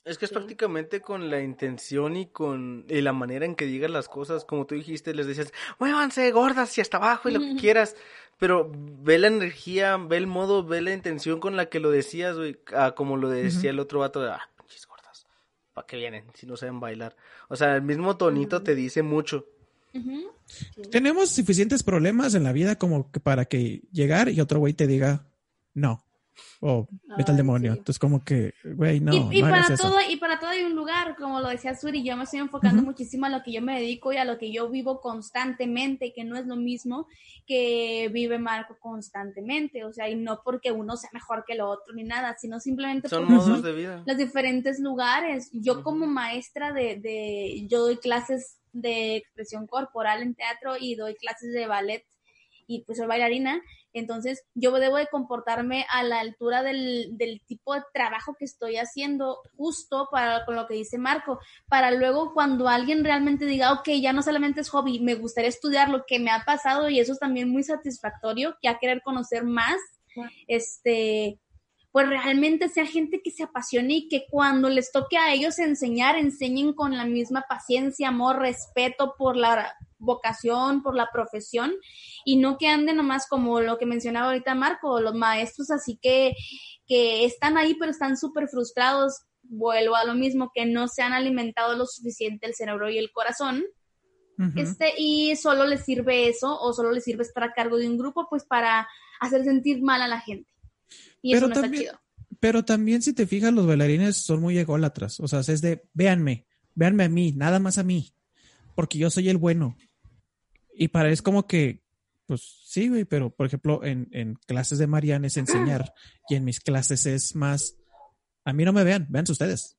B: Es que es
A: Sí.
B: prácticamente con la intención y con y la manera en que digas las cosas, como tú dijiste, les decías, muévanse gordas y hasta abajo y lo que quieras, pero ve la energía, ve el modo, ve la intención con la que lo decías, güey, ah, como lo decía el otro vato de, ah, pinches gordas, ¿para qué vienen si no saben bailar? O sea, el mismo tonito te dice mucho.
C: Tenemos suficientes problemas en la vida como que para que llegar y otro güey te diga no. O vete al demonio.
A: sí.
C: Entonces, como que, güey, no.
D: y, y
C: no hagas
D: para
C: eso.
D: todo, y para todo hay un lugar, como lo decía Suri, yo me estoy enfocando muchísimo a lo que yo me dedico y a lo que yo vivo constantemente, que no es lo mismo que vive Marco constantemente, o sea, y no porque uno sea mejor que el otro ni nada, sino simplemente
B: Son modos de vida.
D: los diferentes lugares. Yo como maestra de, de, yo doy clases de expresión corporal en teatro y doy clases de ballet y pues soy bailarina, entonces yo debo de comportarme a la altura del, del tipo de trabajo que estoy haciendo justo para con lo que dice Marco, para luego cuando alguien realmente diga, ok, ya no solamente es hobby, me gustaría estudiar lo que me ha pasado y eso es también muy satisfactorio, ya querer conocer más, este, pues realmente sea gente que se apasione y que cuando les toque a ellos enseñar, enseñen con la misma paciencia, amor, respeto por la vocación, por la profesión y no que anden nomás como lo que mencionaba ahorita Marco, los maestros así que, que están ahí pero están súper frustrados, vuelvo a lo mismo, que no se han alimentado lo suficiente el cerebro y el corazón. Este, y solo les sirve eso o solo les sirve estar a cargo de un grupo pues para hacer sentir mal a la gente. Y
C: Pero
D: eso no
C: también-
D: está chido.
C: Pero también, si te fijas, los bailarines son muy ególatras. O sea, es de, véanme, véanme a mí, nada más a mí, porque yo soy el bueno. Y para es como que, pues sí, güey, pero por ejemplo, en, en clases de Mariana es enseñar y en mis clases es más, a mí no me vean, véanse ustedes.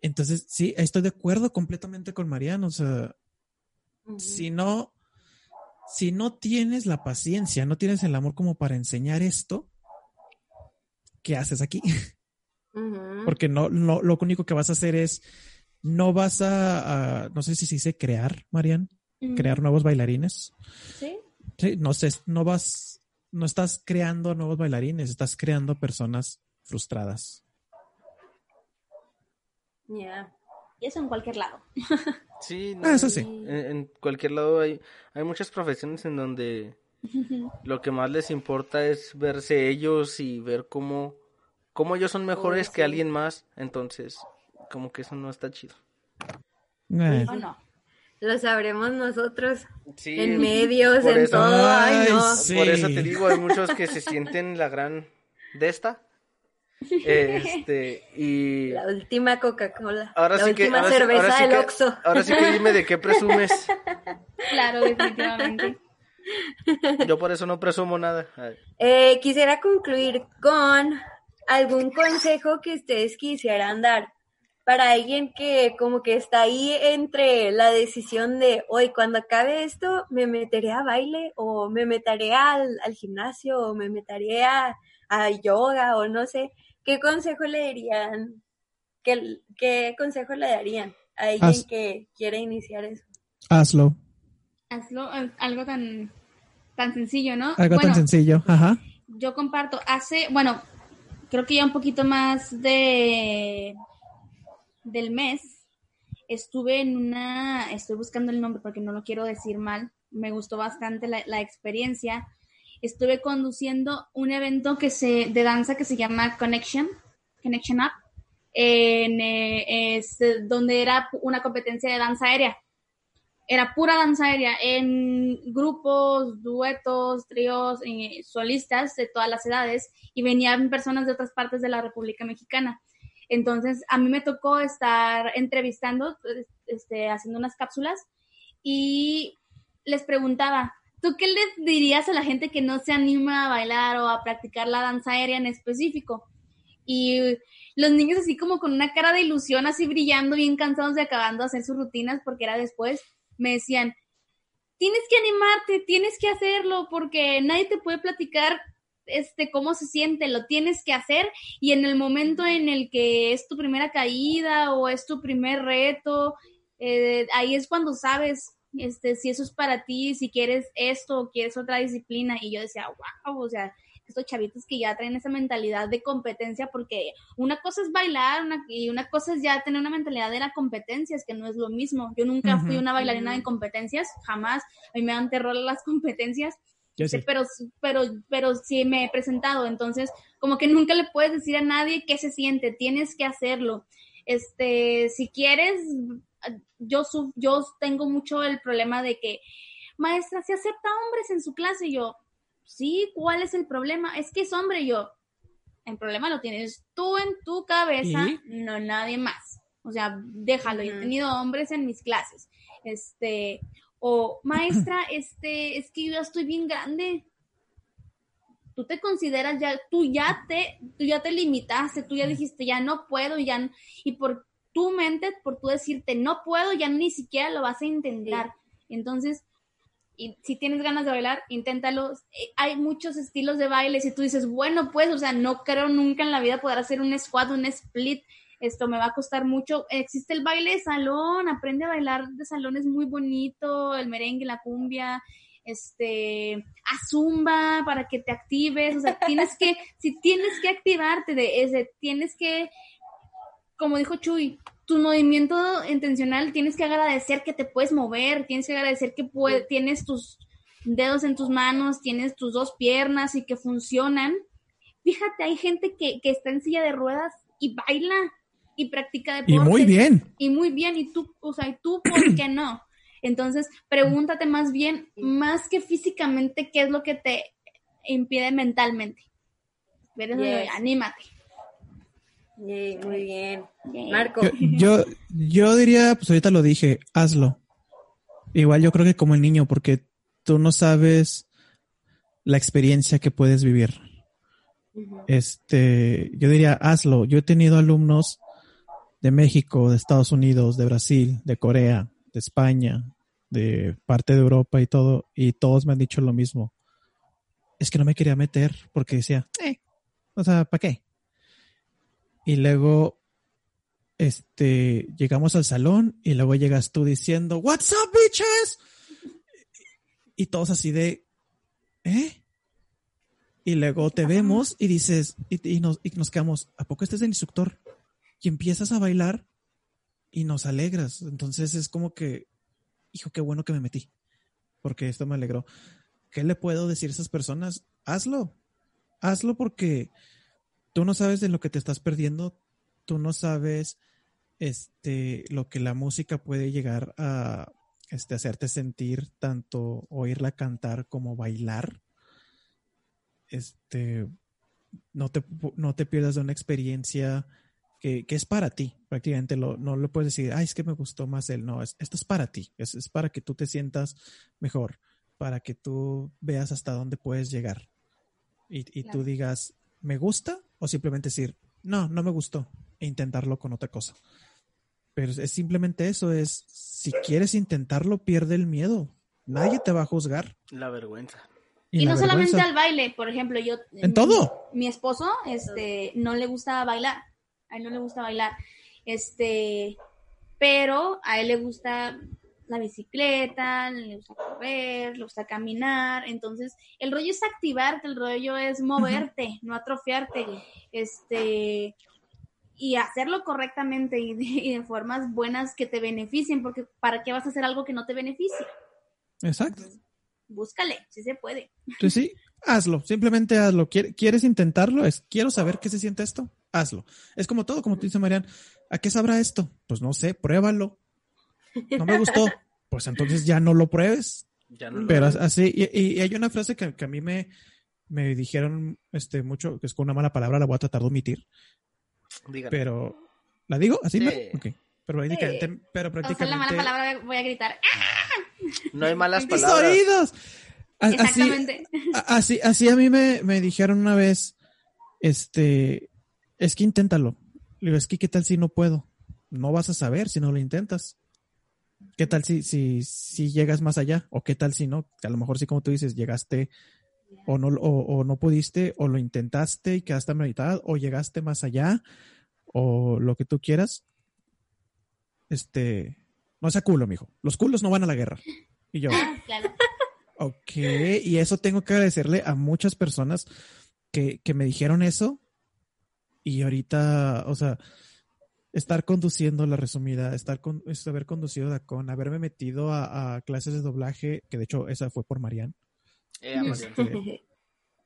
C: Entonces, sí, estoy de acuerdo completamente con Mariana. O sea, si no, si no tienes la paciencia, no tienes el amor como para enseñar esto, ¿qué haces aquí? Porque no, no, lo único que vas a hacer es, no vas a, a- no sé si se dice crear, Marian, crear nuevos bailarines.
D: Sí.
C: Sí, no sé, no vas, no estás creando nuevos bailarines, estás creando personas frustradas.
A: Ya.
D: Y eso en cualquier lado.
B: Sí,
C: Ah, eso sí.
B: En, en cualquier lado hay, hay muchas profesiones en donde lo que más les importa es verse ellos y ver cómo, cómo ellos son mejores que alguien más. Entonces, como que eso no está chido.
C: Eh,
D: ¿O no?
A: Lo sabremos nosotros
B: Sí,
A: en medios,
B: por
A: en
B: eso-
A: todo. Ay,
C: Ay,
A: no.
C: sí.
B: por eso te digo, hay muchos que se sienten la gran de esta. Este, y
A: La última Coca-Cola.
B: ahora
A: la
B: sí que
A: última
B: ahora,
A: cerveza
B: ahora sí
A: del
B: que
A: Oxxo.
B: ahora sí que dime de qué presumes.
D: Claro, definitivamente.
B: Yo por eso no presumo nada.
A: Eh, quisiera concluir con algún consejo que ustedes quisieran dar para alguien que como que está ahí entre la decisión de hoy cuando acabe esto me meteré a baile o me meteré al, al gimnasio o me meteré a, a yoga o no sé. ¿Qué consejo le dirían? ¿Qué, qué consejo le darían a alguien
C: Haz-
A: que quiere iniciar eso?
C: hazlo.
D: Hazlo, algo tan tan sencillo, ¿no?
C: Algo tan sencillo, ajá.
D: yo comparto, hace, bueno, creo que ya un poquito más de del mes, estuve en una, estoy buscando el nombre porque no lo quiero decir mal, me gustó bastante la, la experiencia. Estuve conduciendo un evento que se, de danza que se llama Connection, Connection Up, en, eh, es, donde era una competencia de danza aérea. Era pura danza aérea en grupos, duetos, tríos, eh, solistas de todas las edades y venían personas de otras partes de la República Mexicana. Entonces, a mí me tocó estar entrevistando, este, haciendo unas cápsulas y les preguntaba, ¿tú qué les dirías a la gente que no se anima a bailar o a practicar la danza aérea en específico? Y los niños así como con una cara de ilusión, así brillando, bien cansados de acabando de hacer sus rutinas porque era después, me decían, tienes que animarte, tienes que hacerlo porque nadie te puede platicar este cómo se siente, lo tienes que hacer y en el momento en el que es tu primera caída o es tu primer reto, eh, ahí es cuando sabes este si eso es para ti, si quieres esto o quieres otra disciplina y yo decía, wow, o sea, estos chavitos que ya traen esa mentalidad de competencia, porque una cosa es bailar una, y una cosa es ya tener una mentalidad de la competencia, es que no es lo mismo. Yo nunca fui una bailarina de competencias, jamás. A mí me dan terror las competencias,
C: Yo sí.
D: pero, pero, pero sí me he presentado, entonces como que nunca le puedes decir a nadie qué se siente, tienes que hacerlo. Este, si quieres, yo, su- yo tengo mucho el problema de que, maestra, si acepta hombres en su clase, y yo, sí, ¿cuál es el problema? Es que es hombre, y yo, el problema lo tienes tú en tu cabeza,
C: ¿Y?
D: no nadie más. O sea, déjalo, yo he tenido hombres en mis clases. Este, o maestra, este, es que yo ya estoy bien grande. Tú te consideras ya, tú ya te, tú ya te limitaste, tú ya dijiste ya no puedo, ya, y por tu mente, por tú decirte no puedo, ya ni siquiera lo vas a intentar. Entonces, y si tienes ganas de bailar, inténtalo. Eh, Hay muchos estilos de baile. Si tú dices, bueno, pues, o sea, no creo nunca en la vida poder hacer un squat, un split, esto me va a costar mucho. Existe el baile de salón, aprende a bailar de salón, es muy bonito, el merengue, la cumbia, este, a zumba para que te actives, o sea, tienes que, si tienes que activarte de ese, tienes que, como dijo Chuy, tu movimiento intencional tienes que agradecer que te puedes mover, tienes que agradecer que puede- tienes tus dedos en tus manos, tienes tus dos piernas y que funcionan. Fíjate, hay gente que, que está en silla de ruedas y baila y practica deporte.
C: Y muy bien.
D: Y muy bien, y tú, o sea, ¿y tú por qué no? Entonces, pregúntate más bien, más que físicamente, ¿qué es lo que te impide mentalmente?
A: Yes.
D: anímate.
A: Yay, muy bien. Marco.
C: Yo, yo, yo diría, pues ahorita lo dije, hazlo. Igual yo creo que como el niño, porque tú no sabes la experiencia que puedes vivir. Este, yo diría, hazlo. Yo he tenido alumnos de México, de Estados Unidos, de Brasil, de Corea, de España, de parte de Europa y todo, y todos me han dicho lo mismo. Es que no me quería meter porque decía, eh, o sea, ¿para qué? Y luego, este, llegamos al salón y luego llegas tú diciendo, What's up, bitches? Y todos así de, ¿eh? Y luego te vemos y dices, y, y nos, y nos quedamos, ¿a poco este es el instructor? Y empiezas a bailar y nos alegras. Entonces es como que, hijo, qué bueno que me metí, porque esto me alegró. ¿Qué le puedo decir a esas personas? Hazlo, hazlo porque tú no sabes de lo que te estás perdiendo, tú no sabes este, lo que la música puede llegar a este, hacerte sentir, tanto oírla cantar como bailar este, no te, no te pierdas de una experiencia que, que es para ti, prácticamente lo, no lo puedes decir, ay, es que me gustó más él, no, es, esto es para ti, es, es para que tú te sientas mejor, para que tú veas hasta dónde puedes llegar y, y
D: Claro.
C: tú digas, ¿me gusta? O simplemente decir, no, no me gustó, e intentarlo con otra cosa. Pero es simplemente eso, es, si quieres intentarlo, pierde el miedo, nadie te va a juzgar.
B: La vergüenza.
D: Y,
C: la
D: no solamente al baile, por ejemplo, yo...
C: En
D: mi-
C: todo.
D: Mi esposo, este, no le gusta bailar. A él no le gusta bailar. Este, pero a él le gusta la bicicleta, le gusta correr, le gusta caminar. Entonces, el rollo es activarte, el rollo es moverte, no atrofiarte. Este, y hacerlo correctamente y de, y de, formas buenas que te beneficien, porque ¿para qué vas a hacer algo que no te beneficia?
C: Exacto.
D: Búscale, si se puede.
C: Pues sí, hazlo, simplemente hazlo. ¿Quieres intentarlo? Es, quiero saber qué se siente esto, hazlo. Es como todo, como te dice Marian, ¿a qué sabrá esto? Pues no sé, pruébalo. No me gustó, pues entonces ya no lo pruebes.
B: Ya no lo
C: Pero así, y, y, hay una frase que, que a mí me, me dijeron este mucho, que es con una mala palabra, la voy a tratar de omitir.
B: Dígalo.
C: Pero, ¿la digo? ¿Así?
B: Sí.
C: Pero prácticamente, pero
D: O sea,
C: prácticamente...
D: la mala palabra voy a gritar. ¡Ah!
B: No hay malas
C: ¡Mis
B: palabras.
C: oídos! A-
D: Exactamente.
C: a- así, así a mí me, me dijeron una vez, este, es que inténtalo. Le digo, es que qué tal si no puedo. No vas a saber si no lo intentas. ¿Qué tal si, si, si llegas más allá? ¿O qué tal si no? Que a lo mejor sí, como tú dices, llegaste o no, o, o no pudiste, o lo intentaste y quedaste a mitad, o llegaste más allá, o lo que tú quieras. Este, no sea culo, mijo. Los culos no van a la guerra. Y yo,
D: Claro.
C: Ok, y eso tengo que agradecerle a muchas personas que, que me dijeron eso. Y ahorita, o sea, estar conduciendo la resumida, estar con, es haber conducido Dacon, haberme metido a, a clases de doblaje, que de hecho esa fue por Marian.
B: Eh.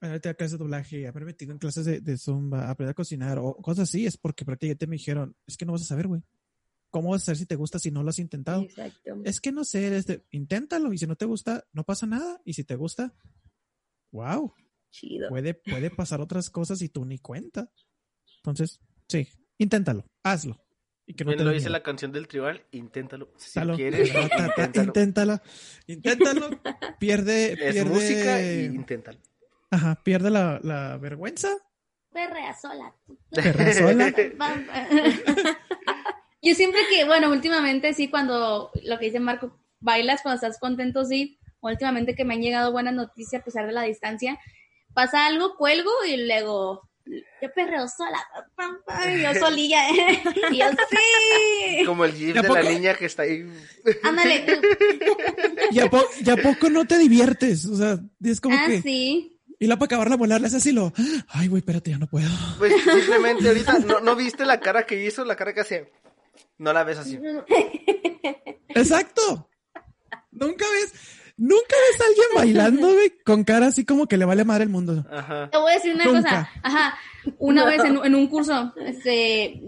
C: Este, a clases de doblaje, haberme metido en clases de, de zumba, aprender a cocinar o cosas así, es porque prácticamente me dijeron, es que no vas a saber, güey. ¿Cómo vas a saber si te gusta si no lo has intentado?
A: Exacto.
C: Es que no sé, eres de- inténtalo y si no te gusta, no pasa nada. Y si te gusta, wow,
A: Chido.
C: puede, puede pasar otras cosas y tú ni cuenta. Entonces, sí, inténtalo, hazlo. Y que no
B: Bien
C: te
B: lo dice
C: miedo.
B: la canción del tribal, inténtalo. Si
C: Inténtalo.
B: quieres,
C: Ta, ta, ta,
B: inténtalo.
C: inténtalo. Inténtalo. Pierde,
B: Es
C: pierde,
B: música y inténtalo.
C: ajá, pierde la, la vergüenza.
D: Perrea sola.
C: Perrea sola.
D: Yo siempre que, bueno, últimamente sí, cuando lo que dice Marco, bailas cuando estás contento, sí. Últimamente que me han llegado buenas noticias a pesar de la distancia. Pasa algo, cuelgo y luego, yo perreo sola. pam, pam, y yo solilla. y yo, sí.
B: Como el gif
C: ¿Y a
B: de la niña que está ahí.
D: Ándale tú.
C: ¿Y a, po- y a poco no te diviertes? O sea, es como
D: Ah,
C: que.
D: sí.
C: Y la para acabarla volar, le haces así lo. Ay, güey, espérate, ya no puedo.
B: Pues simplemente ahorita, ¿no, ¿no viste la cara que hizo? La cara que hace. No la ves así.
C: Exacto. Nunca ves, nunca ves a alguien bailando, güey, con cara así como que le vale madre el mundo.
B: Ajá.
D: Te voy a decir una
C: Nunca.
D: cosa. Ajá. Una vez en, en un curso, este,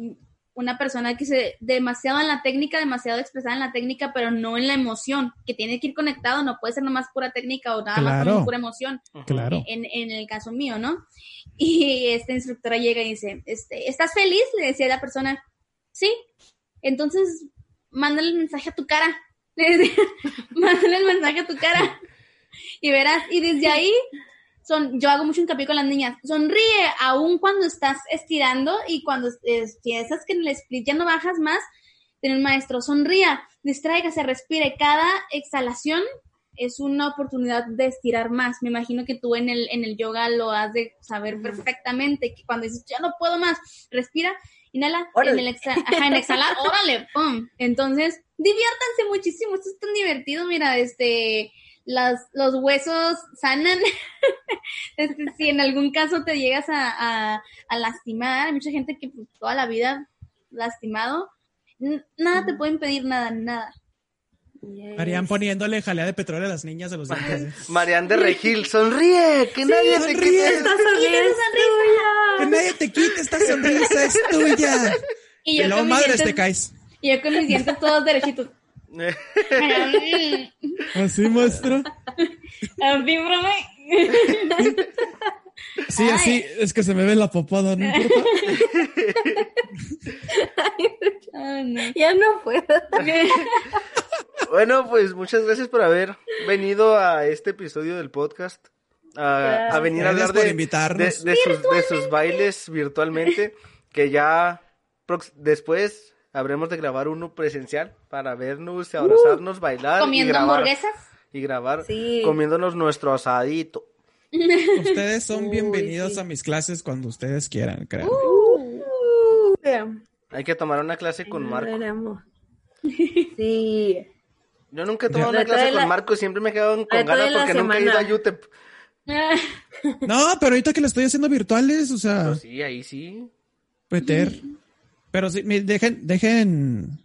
D: una persona que se demasiado en la técnica, demasiado expresada en la técnica, pero no en la emoción, que tiene que ir conectado, no puede ser nomás pura técnica o nada más
C: Claro.
D: con pura emoción.
C: Claro.
D: En, en el caso mío, ¿no? Y esta instructora llega y dice, este, ¿estás feliz? Le decía a la persona, sí. Entonces, mándale el mensaje a tu cara. Le decía, mándale el mensaje a tu cara. Y verás, y desde ahí, son, yo hago mucho hincapié con las niñas, sonríe aún cuando estás estirando y cuando piensas que en el split ya no bajas más, tiene un maestro, sonría, distráigase, respire. Cada exhalación es una oportunidad de estirar más. Me imagino que tú en el, en el yoga lo has de saber perfectamente, que cuando dices, ya no puedo más, respira, inhala, en el, exa- ajá, en exhalar, órale, pum. Entonces, diviértanse muchísimo, esto es tan divertido, mira, este, las, los huesos sanan. Este, si en algún caso te llegas a, a, a lastimar, hay mucha gente que pues, toda la vida lastimado, nada te puede impedir nada, nada.
A: Yes.
C: Harían poniéndole jalea de petróleo a las niñas de los dientes.
B: Marian de Regil, sonríe, que nadie te quite.
A: Esta sonrisa es
C: Que nadie te quite esta sonrisa, es tuya.
D: Y
C: Y
D: yo,
C: luego madres
D: dientes,
C: te caes.
D: y yo con mis dientes todos derechitos.
C: Así muestro.
D: Así, profe.
C: Sí, así, es que se me ve la popada, no importa.
D: Ay, no.
A: Ya no puedo.
B: Bueno, pues muchas gracias por haber venido a este episodio del podcast. A, a venir a hablar de,
C: invitarnos.
B: de, de sus, de sus bailes virtualmente. Que ya después habremos de grabar uno presencial para vernos, y abrazarnos, bailar y
D: Comiendo
B: grabar.
D: hamburguesas.
B: Y grabar
A: Sí.
B: comiéndonos nuestro asadito.
C: Ustedes son
A: Uy,
C: bienvenidos
A: sí.
C: a mis clases cuando ustedes quieran, créanme.
A: Uh,
B: Hay que tomar una clase con Marco.
A: veremos. Sí.
B: Yo nunca he tomado una clase con
A: la-
B: Marco, siempre me he quedado con ganas porque nunca he ido a. UTEP.
C: No, pero ahorita que lo estoy haciendo virtuales, o sea,
B: Pues sí, ahí sí.
C: meter. Pero sí, me- dejen, dejen,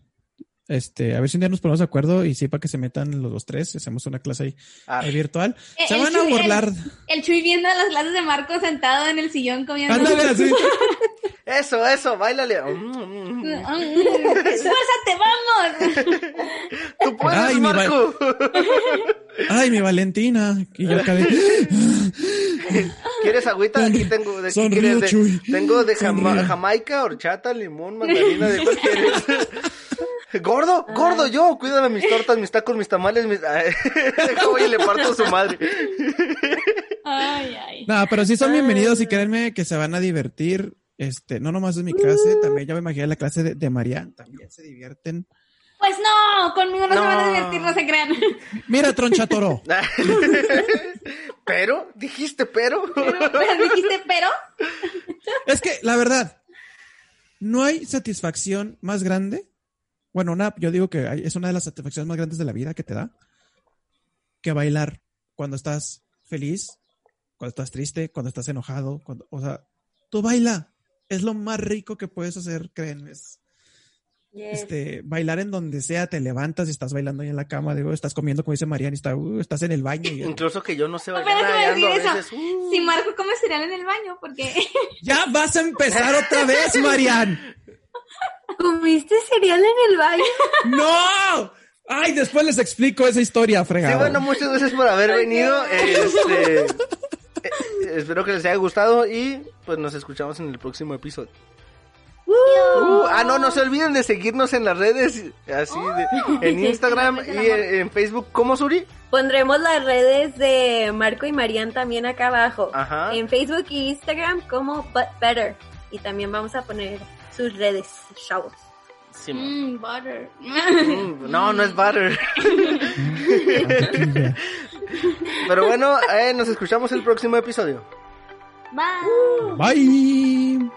C: este, a ver si un día nos ponemos de acuerdo y sí, para que se metan los dos tres, hacemos una clase ahí
B: Ah,
C: eh, virtual.
D: Eh,
C: Se
D: el
C: van a
D: Chuy-
C: burlar.
D: El Chuy viendo las clases de Marco sentado en el sillón comiendo.
C: Ándale así.
B: Eso, eso, bailale. Mm, mm.
D: ¡Esfuérzate, vamos!
B: Tú puedes,
C: Ay, mi
B: Marco.
C: Ay, mi Valentina. Y yo acabé.
B: ¿Quieres agüita? Aquí tengo. ¿De? De-
C: Chuy.
B: tengo de Jama-. Jamaica, horchata, limón, mandarina, ¿de cuál quieres? Gordo, gordo, yo, cuídame mis tortas, mis tacos, mis tamales, mis... Y le parto a su madre.
D: Ay, ay.
C: No, pero sí son bienvenidos y créanme que se van a divertir. Este, no nomás es mi clase, también ya me imaginé la clase de, de Marian, también se divierten.
D: Pues no, conmigo no, se van a
B: No.
D: divertir, no se crean.
C: Mira, Tronchatoro.
B: pero, dijiste pero.
D: Pero, pero dijiste, pero.
C: Es que, la verdad, no hay satisfacción más grande. Bueno, una, yo digo que es una de las satisfacciones más grandes de la vida que te da. Que bailar cuando estás feliz, cuando estás triste, cuando estás enojado. Cuando, o sea, tú baila. Es lo más rico que puedes hacer, créanme. Es,
A: Yes.
C: este, bailar en donde sea, te levantas y estás bailando ahí en la cama, digo, estás comiendo como dice Mariana, y está, uh, estás en el baño. Y,
B: Incluso que yo no sé
D: Apenas
B: bailar,
D: iba a
B: ahí ando a
D: decir eso.
B: uh.
D: Si Marco come cereal en el baño, porque.
C: ya vas a empezar otra vez, Marian.
A: ¿Comiste cereal en el baño?
C: ¡No! Ay, después les explico esa historia, fregado.
B: Sí, bueno, muchas gracias por haber venido. Este, eh, espero que les haya gustado y pues nos escuchamos en el próximo episodio. Uh, ah, no, no se olviden de seguirnos en las redes, así de, en Instagram y en, en Facebook. ¿Cómo, Suri?
A: Pondremos las redes de Marco y Marian también acá abajo.
B: Ajá.
A: En Facebook y Instagram como But Better. Y también vamos a poner sus redes, chavos.
B: Sí.
D: Mmm, butter.
B: Mm, no, no es butter. Pero bueno, eh, nos escuchamos el próximo episodio.
D: Bye.
C: Bye.